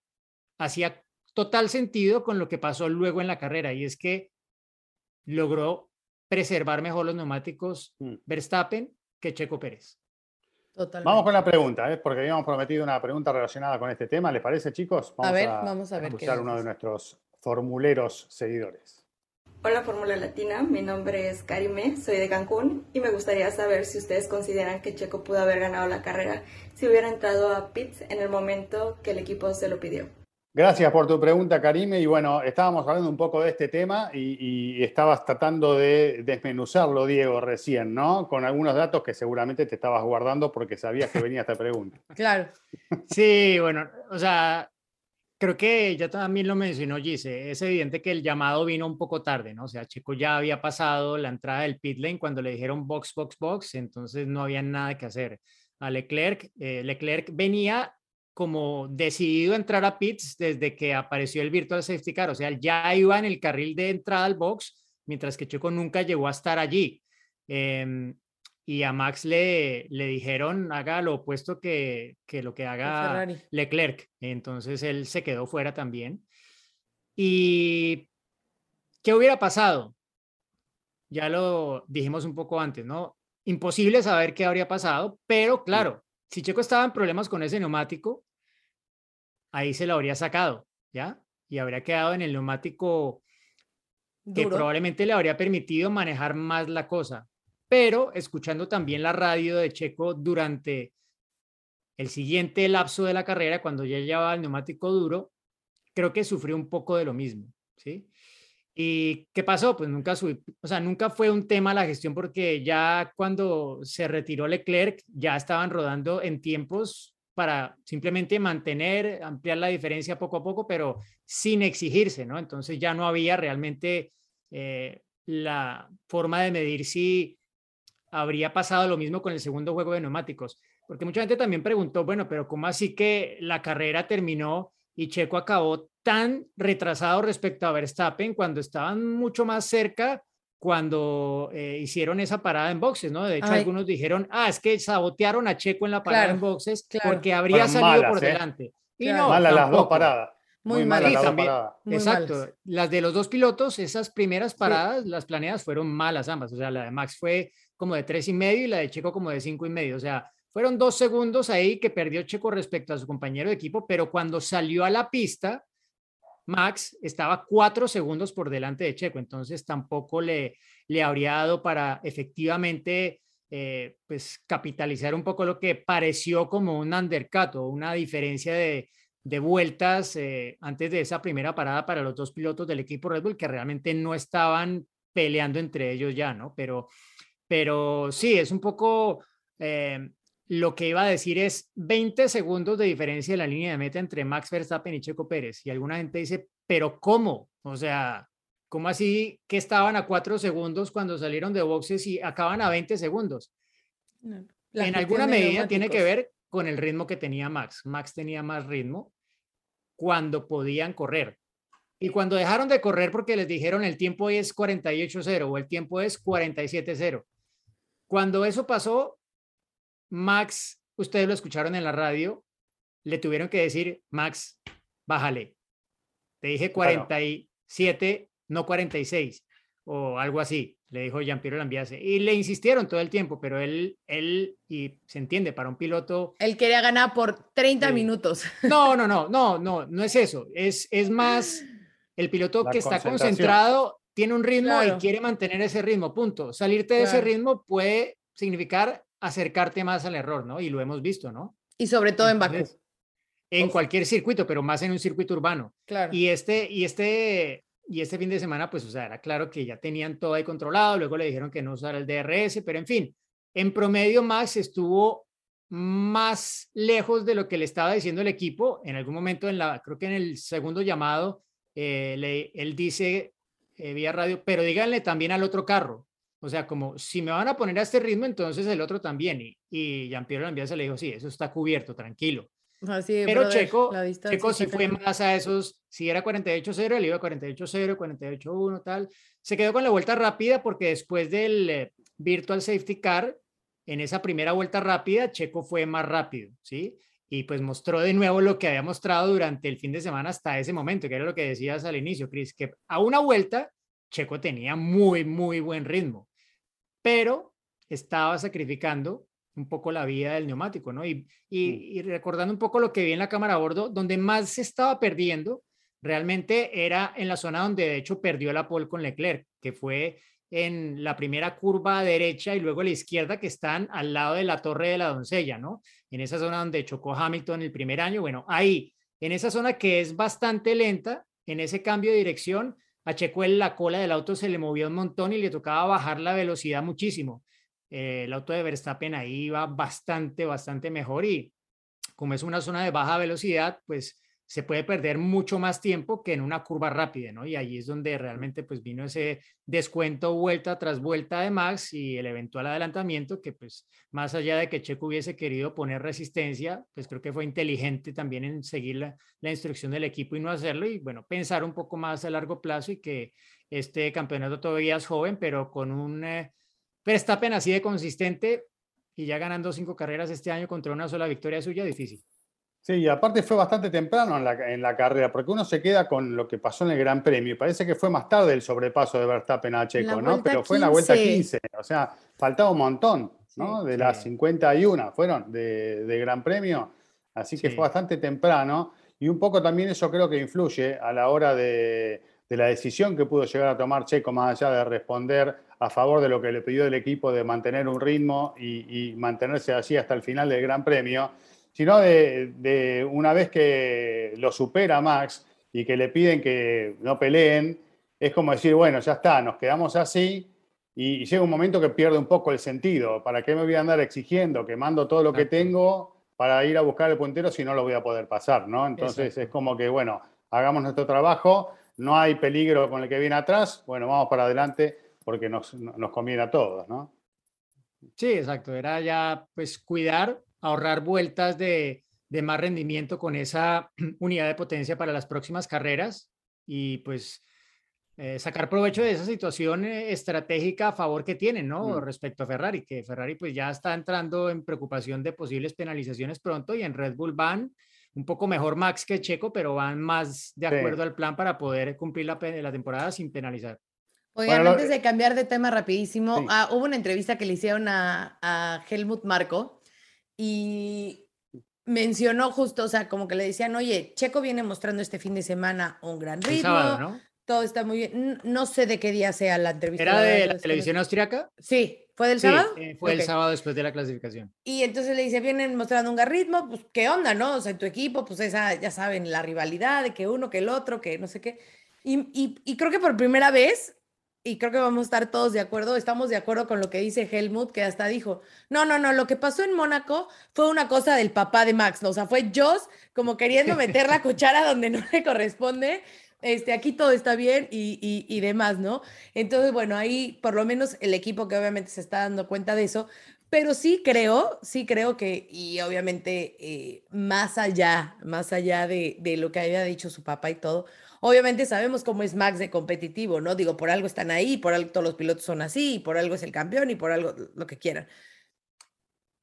hacía total sentido con lo que pasó luego en la carrera y es que logró preservar mejor los neumáticos mm. Verstappen que Checo Pérez. Vamos con la pregunta, ¿eh? porque habíamos prometido una pregunta relacionada con este tema. ¿Les parece, chicos? Vamos a ver, vamos a ver. Escuchar uno de nuestros formuleros seguidores. Hola Fórmula Latina, mi nombre es Karime, soy de Cancún y me gustaría saber si ustedes consideran que Checo pudo haber ganado la carrera si hubiera entrado a pits en el momento que el equipo se lo pidió. Gracias por tu pregunta, Karime. Y bueno, estábamos hablando un poco de este tema y, estabas tratando de desmenuzarlo, Diego, recién, ¿no? Con algunos datos que seguramente te estabas guardando porque sabías que venía esta pregunta. <laughs> Claro. Sí, bueno, o sea, creo que ya también lo mencionó Gise, es evidente que el llamado vino un poco tarde, ¿no? O sea, Checo ya había pasado la entrada del pit lane cuando le dijeron box, box, box, entonces no había nada que hacer. A Leclerc, eh, Leclerc venía como decidido a entrar a pits desde que apareció el Virtual Safety Car, o sea, ya iba en el carril de entrada al box, mientras que Checo nunca llegó a estar allí. Em, y a Max le, le dijeron haga lo opuesto que, que lo que haga Leclerc. Entonces él se quedó fuera también. ¿Y qué hubiera pasado? Ya lo dijimos un poco antes, ¿no? Imposible saber qué habría pasado, pero claro, si Checo estaba en problemas con ese neumático, ahí se lo habría sacado, ¿ya? Y habría quedado en el neumático que probablemente le habría permitido manejar más la cosa pero escuchando también la radio de Checo durante el siguiente lapso de la carrera, cuando ya llevaba el neumático duro, creo que sufrió un poco de lo mismo, ¿sí? ¿Y qué pasó? Pues nunca o sea, nunca fue un tema la gestión porque ya cuando se retiró Leclerc, ya estaban rodando en tiempos para simplemente mantener, ampliar la diferencia poco a poco, pero sin exigirse, ¿no? Entonces ya no había realmente eh, la forma de medir si habría pasado lo mismo con el segundo juego de neumáticos. Porque mucha gente también preguntó, bueno, pero ¿cómo así que la carrera terminó y Checo acabó tan retrasado respecto a Verstappen cuando estaban mucho más cerca cuando eh, hicieron esa parada en boxes, ¿no? De hecho, algunos dijeron, ah, es que sabotearon a Checo en la parada en boxes porque habría salido por ¿eh? delante. Y no, malas las dos paradas. Muy, malas las dos paradas. Exacto. Las de los dos pilotos, esas primeras paradas, las planeadas fueron malas ambas. O sea, la de Max fue como de tres y medio y la de Checo como de cinco y medio. O sea, fueron dos segundos ahí que perdió Checo respecto a su compañero de equipo, pero cuando salió a la pista, Max estaba cuatro segundos por delante de Checo, entonces tampoco le, le habría dado para efectivamente eh, pues capitalizar un poco lo que pareció como un undercut o una diferencia de, de vueltas eh, antes de esa primera parada para los dos pilotos del equipo Red Bull que realmente no estaban peleando entre ellos ya, ¿no? Pero pero sí, es un poco eh, lo que iba a decir es 20 segundos de diferencia en la línea de meta entre Max Verstappen y Checo Pérez. Y alguna gente dice, pero ¿cómo? O sea, ¿cómo así que estaban a 4 segundos cuando salieron de boxes y acaban a 20 segundos? en alguna medida tiene que ver con el ritmo que tenía Max. Max tenía más ritmo cuando podían correr. Y cuando dejaron de correr porque les dijeron el tiempo es 48-0 o el tiempo es 47-0 cuando eso pasó, Max, ustedes lo escucharon en la radio, le tuvieron que decir, Max, bájale. Te dije 47, no 46, o algo así, le dijo Jean-Pierre Lambiase. Y le insistieron todo el tiempo, pero él, él, y se entiende, para un piloto... Él quería ganar por 30 minutos. No, no, no, <laughs> no, no, no es eso. Es, es más el piloto que está concentrado tiene un ritmo Claro. y quiere mantener ese ritmo, punto. Salirte de ese Claro. ritmo puede significar acercarte más al error, ¿no? Y lo hemos visto, ¿no? Y sobre todo en Bakú. Entonces, En Uf. cualquier circuito, pero más en un circuito urbano. Claro. Y este, y este, y este fin de semana, pues, o sea, era claro que ya tenían todo ahí controlado, luego le dijeron que no usara el DRS, pero en fin, en promedio Max estuvo más lejos de lo que le estaba diciendo el equipo. En algún momento, en la, creo que en el segundo llamado, eh, le- él dice eh, vía radio, pero díganle también al otro carro. O sea, como si me van a poner a este ritmo, entonces el otro también. Y, y Jean-Pierre Lambiase le dijo, sí, eso está cubierto, tranquilo. Así Pero brother, Checo, Checo sí fue más a esos, si era 48-0, él iba 48-0, 48-1, tal. Se quedó con la vuelta rápida porque después del eh, Virtual Safety Car, en esa primera vuelta rápida, Checo fue más rápido, ¿sí? Y pues mostró de nuevo lo que había mostrado durante el fin de semana hasta ese momento, que era lo que decías al inicio, Chris, que a una vuelta Checo tenía muy, muy buen ritmo, pero estaba sacrificando un poco la vida del neumático, ¿no? Y, y, y recordando un poco lo que vi en la cámara a bordo, donde más se estaba perdiendo realmente era en la zona donde de hecho perdió la pole con Leclerc, que fue en la primera curva derecha y luego a la izquierda que están al lado de la torre de la doncella, ¿no? En esa zona donde chocó Hamilton el primer año, bueno, ahí, en esa zona que es bastante lenta, en ese cambio de dirección, a Checo en la cola del auto se le movió un montón y le tocaba bajar la velocidad muchísimo. Eh, el auto de Verstappen ahí iba bastante, bastante mejor y como es una zona de baja velocidad, pues se puede perder mucho más tiempo que en una curva rápida, ¿no? Y ahí es donde realmente pues vino ese descuento vuelta tras vuelta de Max y el eventual adelantamiento que pues más allá de que Checo hubiese querido poner resistencia, pues creo que fue inteligente también en seguir la, la instrucción del equipo y no hacerlo y bueno, pensar un poco más a largo plazo y que este campeonato todavía es joven, pero con un eh, Verstappen así de consistente y ya ganando cinco carreras este año contra una sola victoria suya, difícil. Sí, y aparte fue bastante temprano en la, en la carrera, porque uno se queda con lo que pasó en el Gran Premio. y Parece que fue más tarde el sobrepaso de Verstappen a Checo, ¿no? Pero fue en la vuelta 15. 15. O sea, faltaba un montón, ¿no? Sí, de sí. las 51 fueron de, de Gran Premio. Así que Sí. fue bastante temprano. Y un poco también eso creo que influye a la hora de, de la decisión que pudo llegar a tomar Checo, más allá de responder a favor de lo que le pidió el equipo de mantener un ritmo y, y mantenerse así hasta el final del Gran Premio sino de, de, una vez que lo supera Max y que le piden que no peleen, es como decir, bueno, ya está, nos quedamos así y, y llega un momento que pierde un poco el sentido. ¿Para qué me voy a andar exigiendo que mando todo lo que tengo para ir a buscar el puntero si no lo voy a poder pasar? ¿no? Entonces Exacto. es como que, bueno, hagamos nuestro trabajo, no hay peligro con el que viene atrás, bueno, vamos para adelante porque nos, nos conviene a todos, ¿no? Sí, exacto. Era ya pues cuidar, ahorrar vueltas de, de más rendimiento con esa <clears throat> unidad de potencia para las próximas carreras y pues eh, sacar provecho de esa situación eh, estratégica a favor que tienen, ¿no? Mm. Respecto a Ferrari, que Ferrari pues ya está entrando en preocupación de posibles penalizaciones pronto y en Red Bull van un poco mejor Max que Checo, pero van más de Sí. acuerdo al plan para poder cumplir la, la temporada sin penalizar. Oigan, Bueno, antes de cambiar de tema rapidísimo, Sí. ah, hubo una entrevista que le hicieron a, a Helmut Marco y mencionó justo, o sea, como que le decían, oye, Checo viene mostrando este fin de semana un gran El ritmo, sábado, ¿no? todo está muy bien. No sé de qué día sea la entrevista. ¿Era de la que televisión sé. austriaca? Sí, ¿fue del Sí, sábado? eh, fue el sábado después de la clasificación. Y entonces le dice, vienen mostrando un gran ritmo, pues, ¿qué onda, no? O sea, en tu equipo, pues esa, ya saben, la rivalidad de que uno, que el otro, que no sé qué. Y, y- y creo que por primera vez, y creo que vamos a estar todos de acuerdo, estamos de acuerdo con lo que dice Helmut, que hasta dijo, no, no, no, lo que pasó en Mónaco fue una cosa del papá de Max, ¿no? o sea, fue Joss como queriendo <laughs> meter la cuchara donde no le corresponde. Este, aquí todo está bien y, y, y demás, ¿no? Entonces, bueno, ahí por lo menos el equipo que obviamente se está dando cuenta de eso, pero sí creo, sí creo que, y obviamente eh, más allá, más allá de, de lo que había dicho su papá y todo, obviamente sabemos cómo es Max de competitivo, ¿no? Digo, por algo están ahí, por algo todos los pilotos son así, por algo es el campeón y por algo lo que quieran.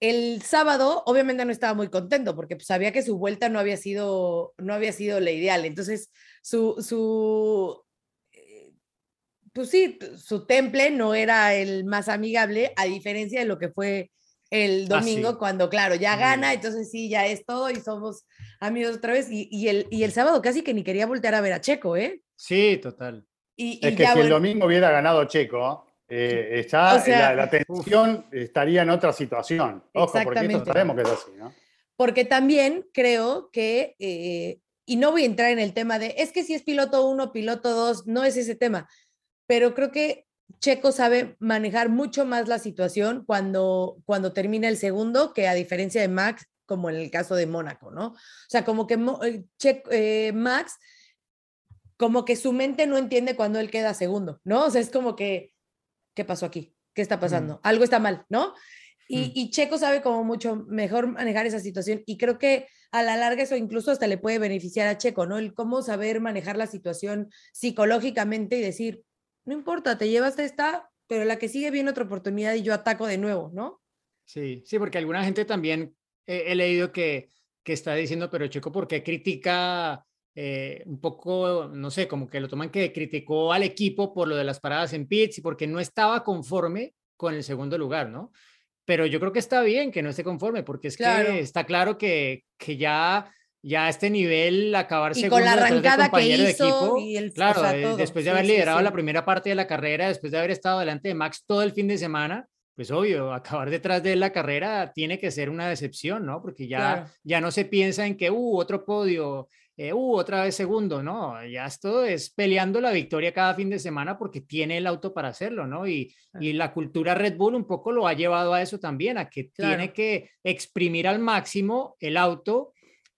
El sábado, obviamente no estaba muy contento porque pues, sabía que su vuelta no había sido, no había sido la ideal. Entonces, su, su, eh, pues sí, su temple no era el más amigable, a diferencia de lo que fue el Ah, domingo, sí. cuando, claro, ya gana, entonces sí, ya es todo y somos amigos otra vez. Y, y el, y el sábado casi que ni quería voltear a ver a Checo, ¿eh? Sí, total. Y, es que si el domingo hubiera ganado Checo, eh, la, la, tensión estaría en otra situación. Ojo, porque esto sabemos que es así, ¿no? Porque también creo que, eh, y no voy a entrar en el tema de, es que si es piloto uno, piloto dos, no es ese tema, pero creo que Checo sabe manejar mucho más la situación cuando, cuando termina el segundo, que a diferencia de Max, como en el caso de Mónaco, ¿no? O sea, como que eh, eh, Max, como que su mente no entiende cuando él queda segundo, ¿no? O sea, es como que, ¿qué pasó aquí? ¿Qué está pasando? Algo está mal, ¿no? Y, y, Checo sabe como mucho mejor manejar esa situación y creo que a la larga eso incluso hasta le puede beneficiar a Checo, ¿no? El cómo saber manejar la situación psicológicamente y decir, no importa, te llevas esta, pero la que sigue viene otra oportunidad y yo ataco de nuevo, ¿no? Sí, sí, porque alguna gente también he leído que, que está diciendo, pero Checo, ¿por qué critica eh, un poco, no sé, como que lo toman que criticó al equipo por lo de las paradas en pits y porque no estaba conforme con el segundo lugar, ¿no? Pero yo creo que está bien que no esté conforme, porque es que está claro que, que ya ya a este nivel acabar y con la arrancada que hizo y el, claro eh, después de haber liderado la primera parte de la carrera después de haber estado delante de Max todo el fin de semana pues obvio acabar detrás de la carrera tiene que ser una decepción no porque ya ya no se piensa en que uh otro podio eh, uh otra vez segundo no ya esto es peleando la victoria cada fin de semana porque tiene el auto para hacerlo no y, y la cultura Red Bull un poco lo ha llevado a eso también a que tiene que exprimir al máximo el auto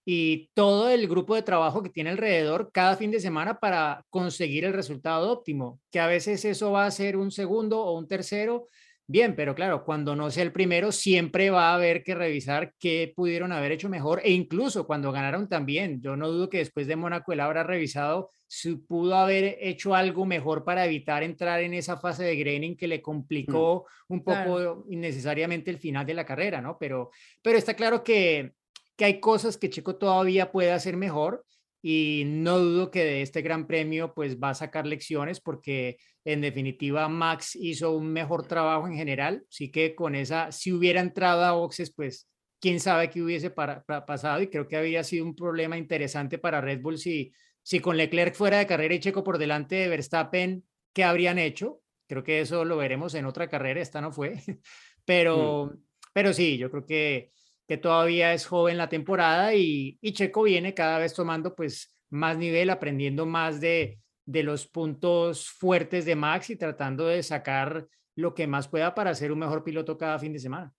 y todo el grupo de trabajo que tiene alrededor cada fin de semana para conseguir el resultado óptimo, que a veces eso va a ser un segundo o un tercero, bien, pero claro, cuando no sea el primero, siempre va a haber que revisar qué pudieron haber hecho mejor e incluso cuando ganaron también. Yo no dudo que después de Mónaco él habrá revisado si pudo haber hecho algo mejor para evitar entrar en esa fase de graining que le mm, complicó un poco innecesariamente el final de la carrera, ¿no? Pero, pero está claro que que hay cosas que Checo todavía puede hacer mejor y no dudo que de este gran premio pues va a sacar lecciones porque en definitiva Max hizo un mejor trabajo en general, sí que con esa, si hubiera entrado a boxes pues quién sabe qué hubiese pasado y creo que había sido un problema interesante para Red Bull si, si con Leclerc fuera de carrera y Checo por delante de Verstappen, ¿qué habrían hecho? Creo que eso lo veremos en otra carrera, esta no fue, <laughs> pero, mm. pero sí, yo creo que que todavía es joven la temporada y, Checo viene cada vez tomando pues más nivel, aprendiendo más de, de los puntos fuertes de Max y tratando de sacar lo que más pueda para ser un mejor piloto cada fin de semana.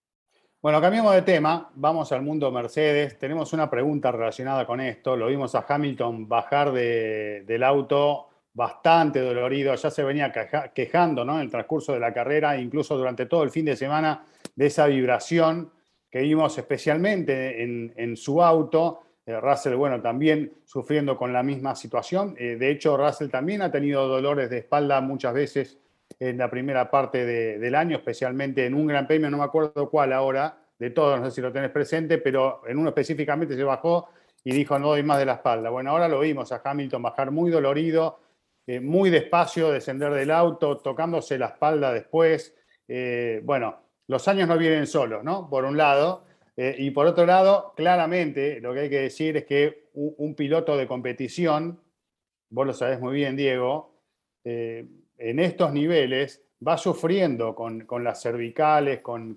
Bueno, cambiamos de tema, vamos al mundo Mercedes. Tenemos una pregunta relacionada con esto. Lo vimos a Hamilton bajar del auto bastante dolorido, ya se venía quejando ¿no? en el transcurso de la carrera, incluso durante todo el fin de semana, de esa vibración que vimos especialmente en, su auto. Eh, Russell, bueno, también sufriendo con la misma situación. Eh, de hecho, Russell también ha tenido dolores de espalda muchas veces en la primera parte del año, especialmente en un gran premio, no me acuerdo cuál ahora, de todos, no sé si lo tenés presente, pero en uno específicamente se bajó y dijo no doy más de la espalda. Bueno, ahora lo vimos a Hamilton bajar muy dolorido, eh, muy despacio, descender del auto, tocándose la espalda después. bueno, los años no vienen solos, ¿no? Por un lado. Eh, y por otro lado, claramente lo que hay que decir es que un, piloto de competición, vos lo sabés muy bien, Diego, eh, en estos niveles va sufriendo con, las cervicales, con,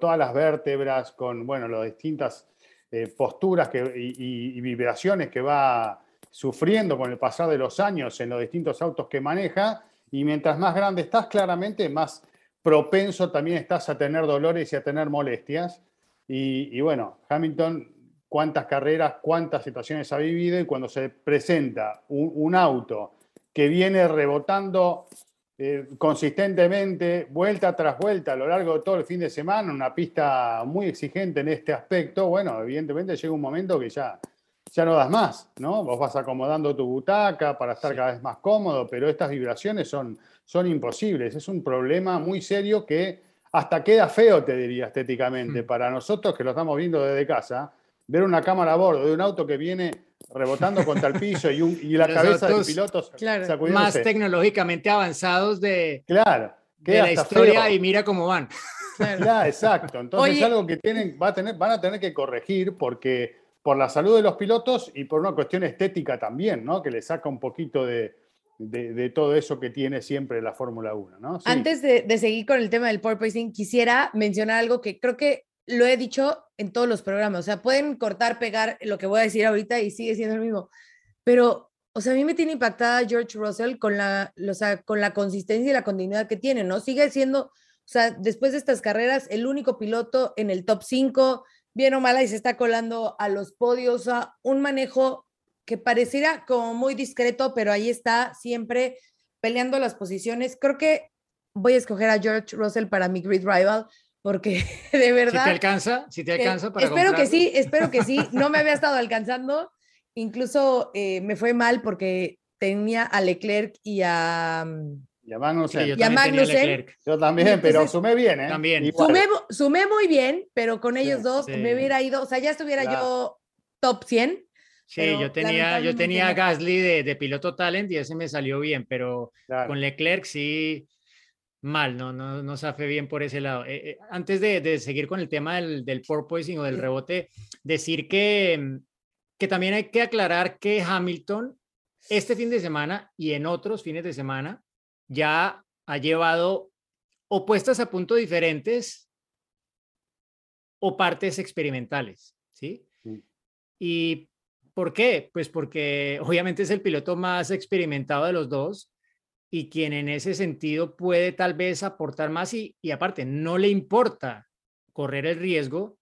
todas las vértebras, con bueno, las distintas eh, posturas y, y, vibraciones que va sufriendo con el pasar de los años en los distintos autos que maneja. Y mientras más grande estás, claramente más propenso también estás a tener dolores y a tener molestias. Y, bueno, Hamilton, cuántas carreras, cuántas situaciones ha vivido y cuando se presenta un, auto que viene rebotando eh, consistentemente, vuelta tras vuelta a lo largo de todo el fin de semana, una pista muy exigente en este aspecto, bueno, evidentemente llega un momento que ya, ya no das más, ¿no? Vos vas acomodando tu butaca para estar cada vez más cómodo, pero estas vibraciones son, son imposibles. Es un problema muy serio que hasta queda feo, te diría, estéticamente. Mm. Para nosotros que lo estamos viendo desde casa, ver una cámara a bordo de un auto que viene rebotando contra el piso y, y la <laughs> cabeza de pilotos claro, más tecnológicamente avanzados de, claro, de la historia y mira cómo van. Claro, <laughs> exacto. Entonces es algo que tienen, va a tener, van a tener que corregir porque por la salud de los pilotos y por una cuestión estética también, ¿no? Que le saca un poquito de, de, todo eso que tiene siempre la Fórmula 1, ¿no? Antes de, seguir con el tema del porpoising, quisiera mencionar algo que creo que lo he dicho en todos los programas. O sea, pueden cortar, pegar lo que voy a decir ahorita y sigue siendo el mismo. Pero, o sea, a mí me tiene impactada George Russell con la, o sea, con la consistencia y la continuidad que tiene, ¿no? Sigue siendo, o sea, después de estas carreras, el único piloto en el top 5, bien o mala, y se está colando a los podios, o sea, un manejo que pareciera como muy discreto, pero ahí está siempre peleando las posiciones. Creo que voy a escoger a George Russell para mi grid rival porque <laughs> de verdad. Si te alcanza, si te alcanza para. Espero que sí, espero que sí. No me había estado alcanzando. Incluso eh, me fue mal porque tenía a Leclerc y a. Mm, y a Magnussen. y a Magnussen. Yo también, pero sumé bien, ¿eh? También. Sumé, sumé, muy bien, pero con ellos dos me hubiera ido, o sea, ya estuviera yo top 100, Sí, yo tenía, yo tenía Gasly de, de, piloto talent y ese me salió bien, pero con Leclerc sí, mal, no, no, no sabe bien por ese lado. Eh, eh, antes de, de, seguir con el tema del, del porpoising o del rebote, decir que, que también hay que aclarar que Hamilton este fin de semana y en otros fines de semana ya ha llevado opuestas a puntos diferentes o partes experimentales, ¿sí? Y ¿Por qué? Pues porque obviamente es el piloto más experimentado de los dos y quien en ese sentido puede tal vez aportar más y, aparte no le importa correr el riesgo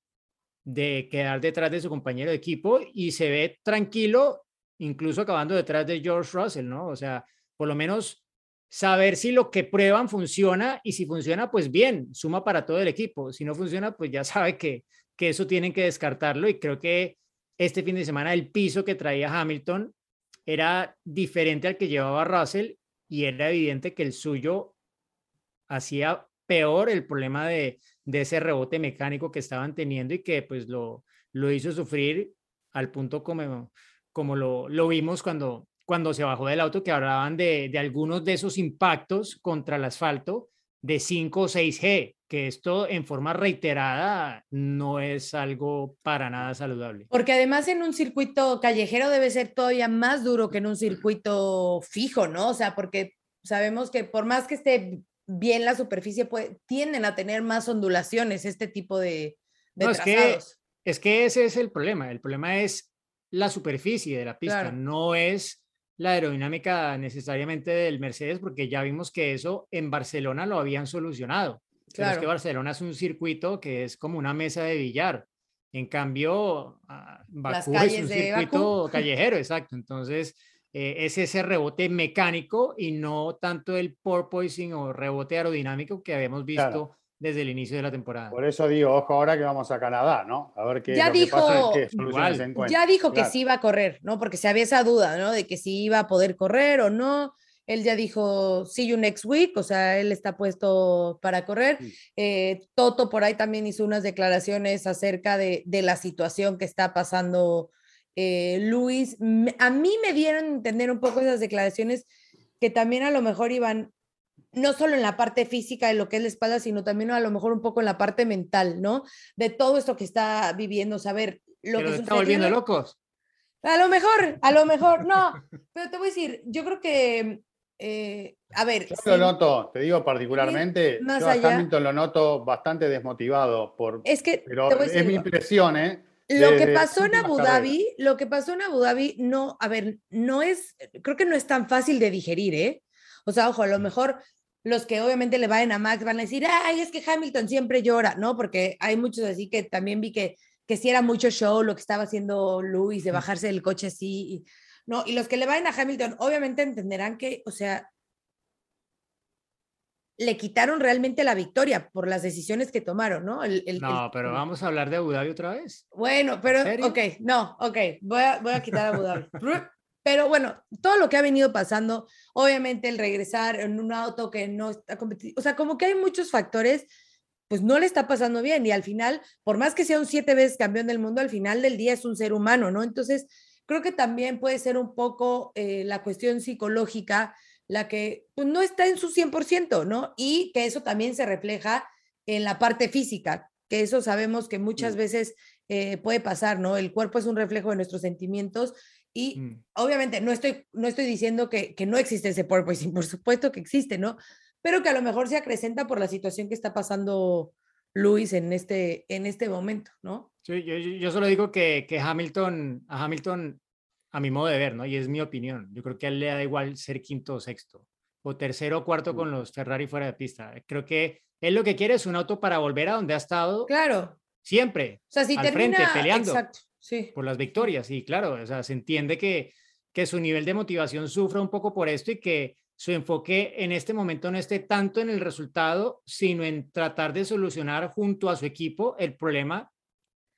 de quedar detrás de su compañero de equipo y se ve tranquilo, incluso acabando detrás de George Russell, ¿no? O sea, por lo menos saber si lo que prueban funciona y si funciona, pues bien, suma para todo el equipo. Si no funciona, pues ya <laughs> sabe que, que eso tienen que descartarlo y creo que este fin de semana el piso que traía Hamilton era diferente al que llevaba Russell y era evidente que el suyo hacía peor el problema de, ese rebote mecánico que estaban teniendo y que pues lo, lo hizo sufrir al punto como, como lo, lo vimos cuando, cuando se bajó del auto, que hablaban de, de algunos de esos impactos contra el asfalto de 5 o 6G, que esto en forma reiterada no es algo para nada saludable. Porque además en un circuito callejero debe ser todavía más duro que en un circuito fijo, ¿no? O sea, porque sabemos que por más que esté bien la superficie, puede, tienden a tener más ondulaciones este tipo de, de no, trazados. Es que, es que ese es el problema. El problema es la superficie de la pista, no es la aerodinámica necesariamente del Mercedes, porque ya vimos que eso en Barcelona lo habían solucionado. Claro. es que Barcelona es un circuito que es como una mesa de billar. En cambio, ah, Bakú es un circuito <laughs> callejero, exacto. Entonces, eh, es ese rebote mecánico y no tanto el porpoising o rebote aerodinámico que habíamos visto desde el inicio de la temporada. Por eso digo, ojo ahora que vamos a Canadá, ¿no? A ver qué, ya dijo, qué Ya dijo que sí iba a correr, ¿no? Porque se había esa duda, ¿no? De que si iba a poder correr o no. Él ya dijo, see you next week, o sea, él está puesto para correr. Eh, Toto por ahí también hizo unas declaraciones acerca de, de la situación que está pasando eh, Luis. A mí me dieron entender un poco esas declaraciones que también a lo mejor iban no solo en la parte física de lo que es la espalda, sino también a lo mejor un poco en la parte mental, ¿no? De todo esto que está viviendo, saber lo que está volviendo locos. A lo mejor, a lo mejor, no, pero te voy a decir, yo creo que, eh, a ver. Yo lo noto, te digo particularmente, yo a Hamilton lo noto bastante desmotivado, por, es que, pero es mi impresión, ¿eh? Lo que pasó en Abu Dhabi, lo que pasó en Abu Dhabi, no, a ver, no es, creo que no es tan fácil de digerir, ¿eh? O sea, ojo, a lo mm. mejor los que obviamente le vayan a Max van a decir, ay, es que Hamilton siempre llora, ¿no? Porque hay muchos así que también vi que, que sí era mucho show lo que estaba haciendo Luis de bajarse del coche así, ¿no? Y los que le vayan a Hamilton obviamente entenderán que, o sea, le quitaron realmente la victoria por las decisiones que tomaron, ¿no? no, pero vamos a hablar de Abu Dhabi otra vez. Bueno, pero, ok, no, ok, voy a, voy a quitar Abu Dhabi. <laughs> Pero bueno, todo lo que ha venido pasando, obviamente el regresar en un auto que no está competitivo, o sea, como que hay muchos factores, pues no le está pasando bien y al final, por más que sea un siete veces campeón del mundo, al final del día es un ser humano, ¿no? Entonces, creo que también puede ser un poco eh, la cuestión psicológica la que pues, no está en su 100%, ¿no? Y que eso también se refleja en la parte física, que eso sabemos que muchas veces eh, puede pasar, ¿no? El cuerpo es un reflejo de nuestros sentimientos Y Mm. obviamente no estoy, no estoy diciendo que, que no existe ese porpoising, por supuesto que existe, ¿no? Pero que a lo mejor se acrecenta por la situación que está pasando Luis en este, en este momento, ¿no? Sí, yo, yo- solo digo que, que Hamilton, a Hamilton, a mi modo de ver, ¿no? Y es mi opinión. Yo creo que a él le da igual ser quinto o sexto, o tercero o cuarto con los Ferrari fuera de pista. Creo que él lo que quiere es un auto para volver a donde ha estado Claro. siempre, O sea, si al termina... frente, peleando. Exacto, sí. por las victorias. Y claro, o sea, se entiende que, que su nivel de motivación sufre un poco por esto y que su enfoque en este momento no esté tanto en el resultado, sino en tratar de solucionar junto a su equipo el problema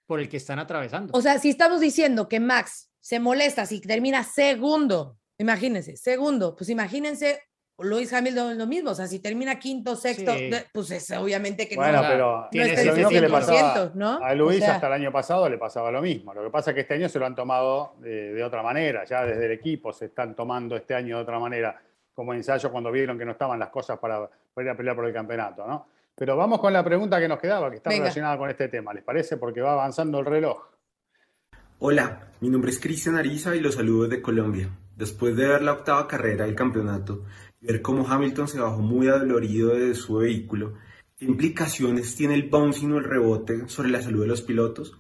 por el que están atravesando. O sea, si estamos diciendo que Max se molesta si termina segundo, imagínense, segundo, pues imagínense Luis Hamilton lo mismo, o sea, si termina quinto, sexto, Sí. pues es obviamente que Bueno, no, pero no es lo mismo que le 100%, pasaba ¿no? a O Luis sea, hasta el año pasado le pasaba lo mismo. Lo que pasa es que este año se lo han tomado eh, de otra manera, ya desde el equipo se están tomando este año de otra manera, como ensayo cuando vieron que no estaban las cosas para, para ir a pelear por el campeonato, ¿no? Pero vamos con la pregunta que nos quedaba, que está Venga. relacionada con este tema, ¿les parece? Porque va avanzando el reloj. Hola, mi nombre es Cristian Ariza y los saludo desde Colombia. Después de ver la octava carrera del campeonato y ver cómo Hamilton se bajó muy adolorido de su vehículo, ¿qué implicaciones tiene el bouncing o el rebote sobre la salud de los pilotos?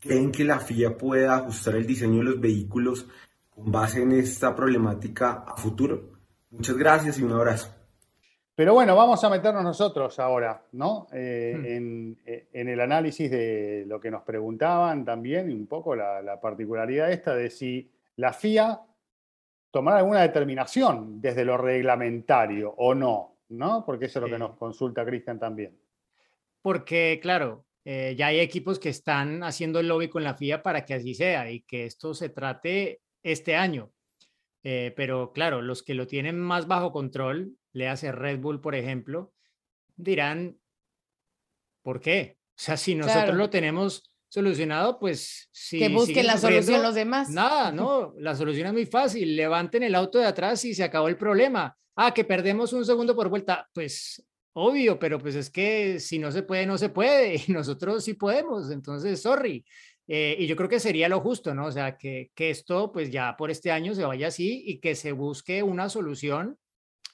¿Creen que la FIA pueda ajustar el diseño de los vehículos con base en esta problemática a futuro? Muchas gracias y un abrazo. Pero bueno, vamos a meternos nosotros ahora, ¿no? Eh, Hmm. en, eh, en el análisis de lo que nos preguntaban también, y un poco la, la particularidad esta de si la FIA tomará alguna determinación desde lo reglamentario o no, ¿no? Porque eso es lo que nos consulta Cristian también. Porque, claro, eh, ya hay equipos que están haciendo el lobby con la FIA para que así sea y que esto se trate este año. Eh, pero claro, los que lo tienen más bajo control, le hace Red Bull, por ejemplo, dirán, ¿por qué? O sea, si nosotros Claro. lo tenemos solucionado, pues si que busquen la solución los demás. Nada, <laughs> no, la solución es muy fácil. Levanten el auto de atrás y se acabó el problema. Ah, que perdemos un segundo por vuelta. Pues obvio, pero pues es que si no se puede, no se puede. <laughs> Y nosotros sí podemos. Entonces, sorry. Eh, y yo creo que sería lo justo, ¿no? O sea, que, que esto pues ya por este año se vaya así y que se busque una solución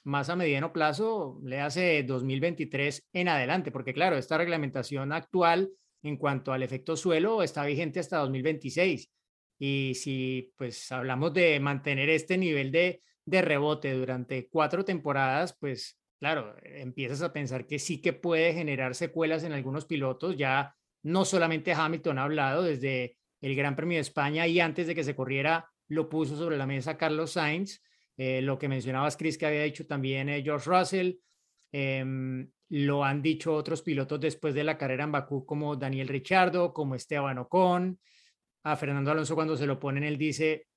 más a mediano plazo, le hace 2023 en adelante, porque claro, esta reglamentación actual en cuanto al efecto suelo está vigente hasta 2026. Y si pues hablamos de mantener este nivel de, de rebote durante cuatro temporadas, pues claro, empiezas a pensar que sí que puede generar secuelas en algunos pilotos. Ya no solamente Hamilton ha hablado desde el Gran Premio de España y antes de que se corriera lo puso sobre la mesa Carlos Sainz. Eh, lo que mencionabas, Chris, que había dicho también eh, George Russell, em, lo han dicho otros pilotos después de la carrera en Bakú, como Daniel Ricciardo, como Esteban Ocon. A Fernando Alonso, cuando se lo ponen, él dice: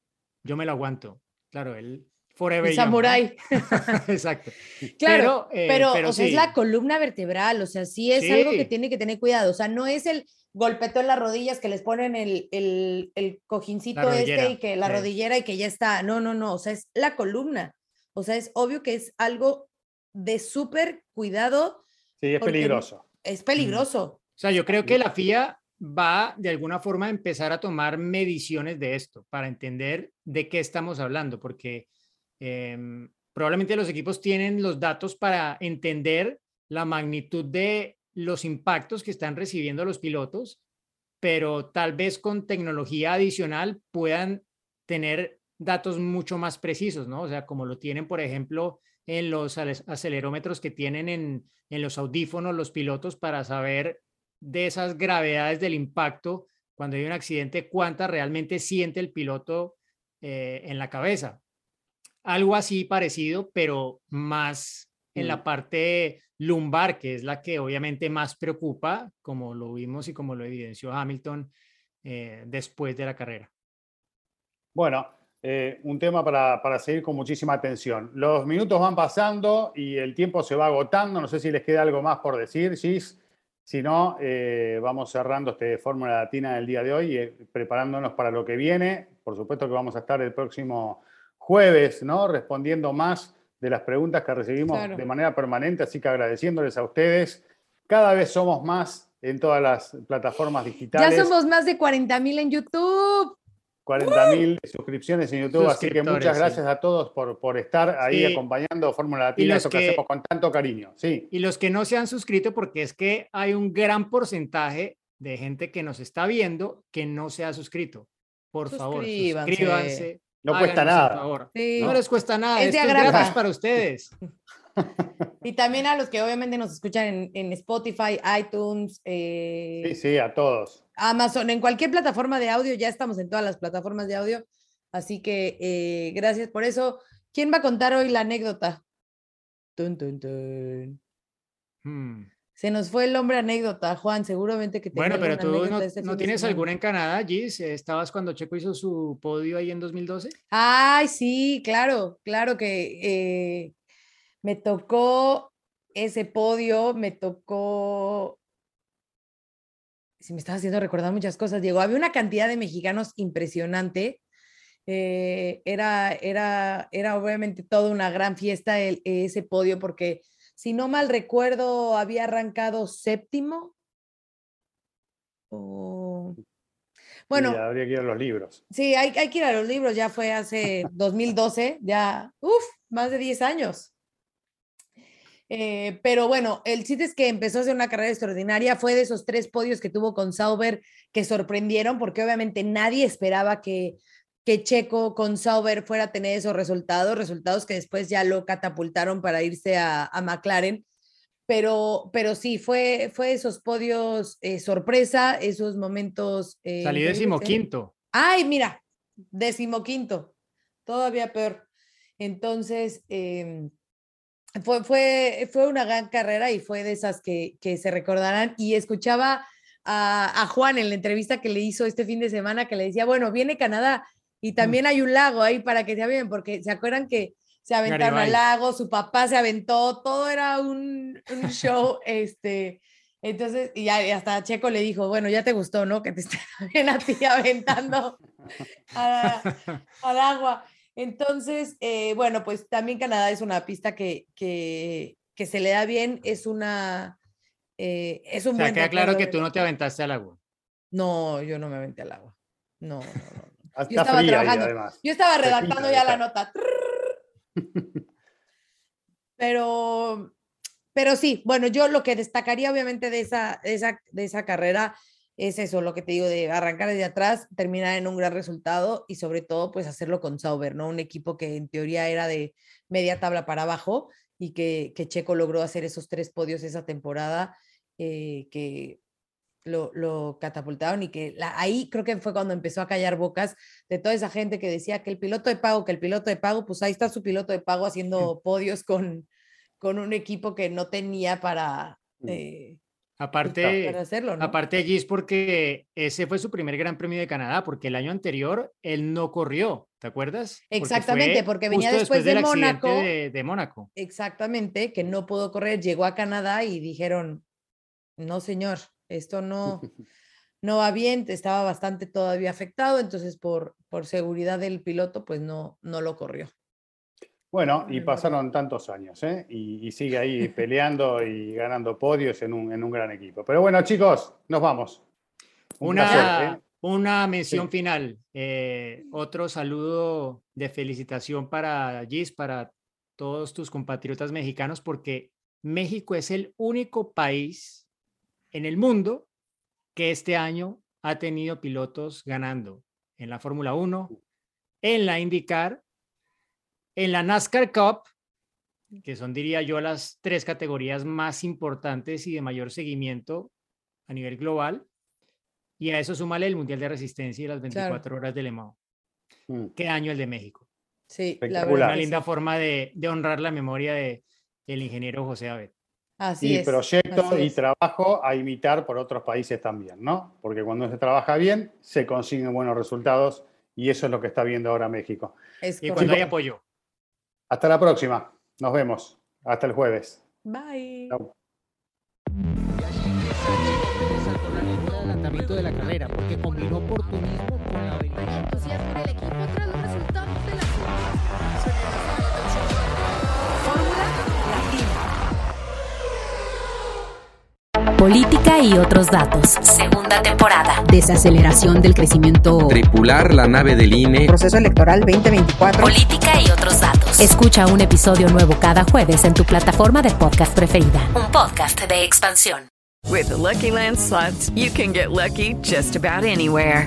Yo me lo aguanto. Claro, él, forever. Samurái. <laughs> Exacto. <laughs> Claro, Pero, pero, eh, o sea, es sí. la columna vertebral, o sea, sí es algo que Sí. tiene que tener cuidado, o sea, no es el golpeteo en las rodillas que les ponen el, el, el cojincito este y que la sí. rodillera y que ya está, no, no, no, o sea, es la columna, o sea, es obvio que es algo de súper cuidado, Sí, es peligroso. es peligroso. O sea, yo creo que la FIA va de alguna forma a empezar a tomar mediciones de esto para entender de qué estamos hablando, porque em, probablemente los equipos tienen los datos para entender la magnitud de los impactos que están recibiendo los pilotos, pero tal vez con tecnología adicional puedan tener datos mucho más precisos, ¿no? O sea, como lo tienen, por ejemplo, en los acelerómetros que tienen en, en los audífonos los pilotos para saber de esas gravedades del impacto cuando hay un accidente, cuánta realmente siente el piloto eh, en la cabeza. Algo así parecido, pero más en Mm. la parte lumbar, que es la que obviamente más preocupa, como lo vimos y como lo evidenció Hamilton eh, después de la carrera. Bueno, eh, un tema para, para seguir con muchísima atención. Los minutos van pasando y el tiempo se va agotando. No sé si les queda algo más por decir, Gis. Si no, eh, vamos cerrando este Fórmula Latina del día de hoy y preparándonos para lo que viene. Por supuesto que vamos a estar el próximo jueves, ¿no? Respondiendo más de las preguntas que recibimos Claro. de manera permanente, así que agradeciéndoles a ustedes. Cada vez somos más en todas las plataformas digitales. Ya somos más de 40 mil en YouTube. 40.000 suscripciones en YouTube, así que muchas sí. gracias a todos por, por estar ahí Sí. acompañando Fórmula Latina, los eso que, que- hacemos con tanto cariño. Sí, Y los que no se han suscrito, porque es que hay un gran porcentaje de gente que nos está viendo que no se ha suscrito. Por favor, Suscríbanse. suscríbanse. No cuesta háganos nada. favor. Sí. No les cuesta nada. Es Esto gratis para ustedes. <laughs> Y también a los que obviamente nos escuchan en, en Spotify, iTunes, eh, Sí, sí, a todos. Amazon, en cualquier plataforma de audio, ya estamos en todas las plataformas de audio. Así que eh, gracias por eso. ¿Quién va a contar hoy la anécdota? Tun, tun, tun. Hmm. Se nos fue el hombre anécdota, Juan, seguramente que tenía Bueno, pero tú no, este no tienes alguna en Canadá, Gis. ¿Estabas cuando Checo hizo su podio ahí en 2012? Ay, sí, claro, claro que eh, me tocó ese podio, me tocó. Si me estaba haciendo recordar muchas cosas, Diego. Había una cantidad de mexicanos impresionante. eh, era, era, era obviamente toda una gran fiesta el- ese podio, porque si no mal recuerdo, había arrancado séptimo. o- Bueno, Sí, habría que ir a los libros. Sí, hay, hay que ir a los libros, ya fue hace <laughs> 2012, ya, uff, más de 10 años. Eh, pero bueno, el chiste es que empezó a hacer una carrera extraordinaria, fue de esos tres podios que tuvo con Sauber que sorprendieron, porque obviamente nadie esperaba que, que Checo con Sauber fuera a tener esos resultados, resultados que después ya lo catapultaron para irse a, a McLaren. Pero, pero sí, fue, fue esos podios eh, sorpresa, esos momentos. eh, Salí ¿eh? decimoquinto. Ay, mira, decimoquinto, todavía peor. Entonces, em, fue, fue, fue una gran carrera y fue de esas que, que se recordarán. Y escuchaba a, a Juan en la entrevista que le hizo este fin de semana que le decía, bueno, viene Canadá y también hay un lago ahí para que se avienten, porque se acuerdan que se aventaron al lago, su papá se aventó, todo era un, un show, <laughs> este, entonces, y, ya, y hasta Checo le dijo, bueno, ya te gustó, ¿no? Que te estén <laughs> bien a ti aventando <laughs> al agua. Entonces, eh, bueno, pues también Canadá es una pista que, que, que se le da bien, es una... eh, es un O sea, buen queda claro que tú no te aventaste al agua. No, yo no me aventé al agua. No, no, no. Yo estaba fría trabajando. además. Yo estaba redactando ya la nota. <laughs> Pero, pero sí, bueno, yo lo que destacaría obviamente de esa, de esa, de esa carrera es eso, lo que te digo, de arrancar desde atrás, terminar en un gran resultado y sobre todo pues hacerlo con Sauber, ¿no? Un equipo que en teoría era de media tabla para abajo y que, que Checo logró hacer esos tres podios esa temporada eh, que lo, lo catapultaron y que la- ahí creo que fue cuando empezó a callar bocas de toda esa gente que decía que el piloto de pago, que el piloto de pago, pues ahí está su piloto de pago haciendo podios con, con un equipo que no tenía para, Mm. eh, Aparte, para hacerlo, ¿no? aparte Gis, porque ese fue su primer Gran Premio de Canadá, porque el año anterior él no corrió, ¿te acuerdas? Exactamente, porque venía después de del Mónaco. De, de Mónaco. Exactamente, que no pudo correr, llegó a Canadá y dijeron, no señor, esto no, <laughs> no va bien, estaba bastante todavía afectado, entonces por, por seguridad del piloto, pues no, no lo corrió. Bueno, y pasaron tantos años, ¿eh? Y, y sigue ahí <laughs> peleando y ganando podios en un, en un gran equipo. Pero bueno, chicos, nos vamos. Un Una, placer, ¿eh? una mención Sí. final. eh, otro saludo de felicitación para Gis, para todos tus compatriotas mexicanos, porque México es el único país en el mundo que este año ha tenido pilotos ganando en la Fórmula 1, en la IndyCar, en la NASCAR Cup, que son, diría yo, las tres categorías más importantes y de mayor seguimiento a nivel global. Y a eso súmale el Mundial de Resistencia y las 24 horas de Le Mans. Mm. Qué año el de México. Sí, la verdad Una linda forma de, de honrar la memoria de, del ingeniero José Abed. Así y es, proyecto así y es. trabajo a imitar por otros países también, ¿no? Porque cuando se trabaja bien, se consiguen buenos resultados y eso es lo que está viendo ahora México. Es Y cuando hay apoyo. Hasta la próxima. Nos vemos. Hasta el jueves. Bye. Chau. adelantamiento de la carrera, porque combinó oportunismo con la Política y otros datos. Segunda temporada. Desaceleración del crecimiento. Tripular la nave del INE. Proceso electoral 2024. Política y otros datos. Escucha un episodio nuevo cada jueves en tu plataforma de podcast preferida. Un podcast de expansión. With the Lucky Land slots, you can get lucky just about anywhere.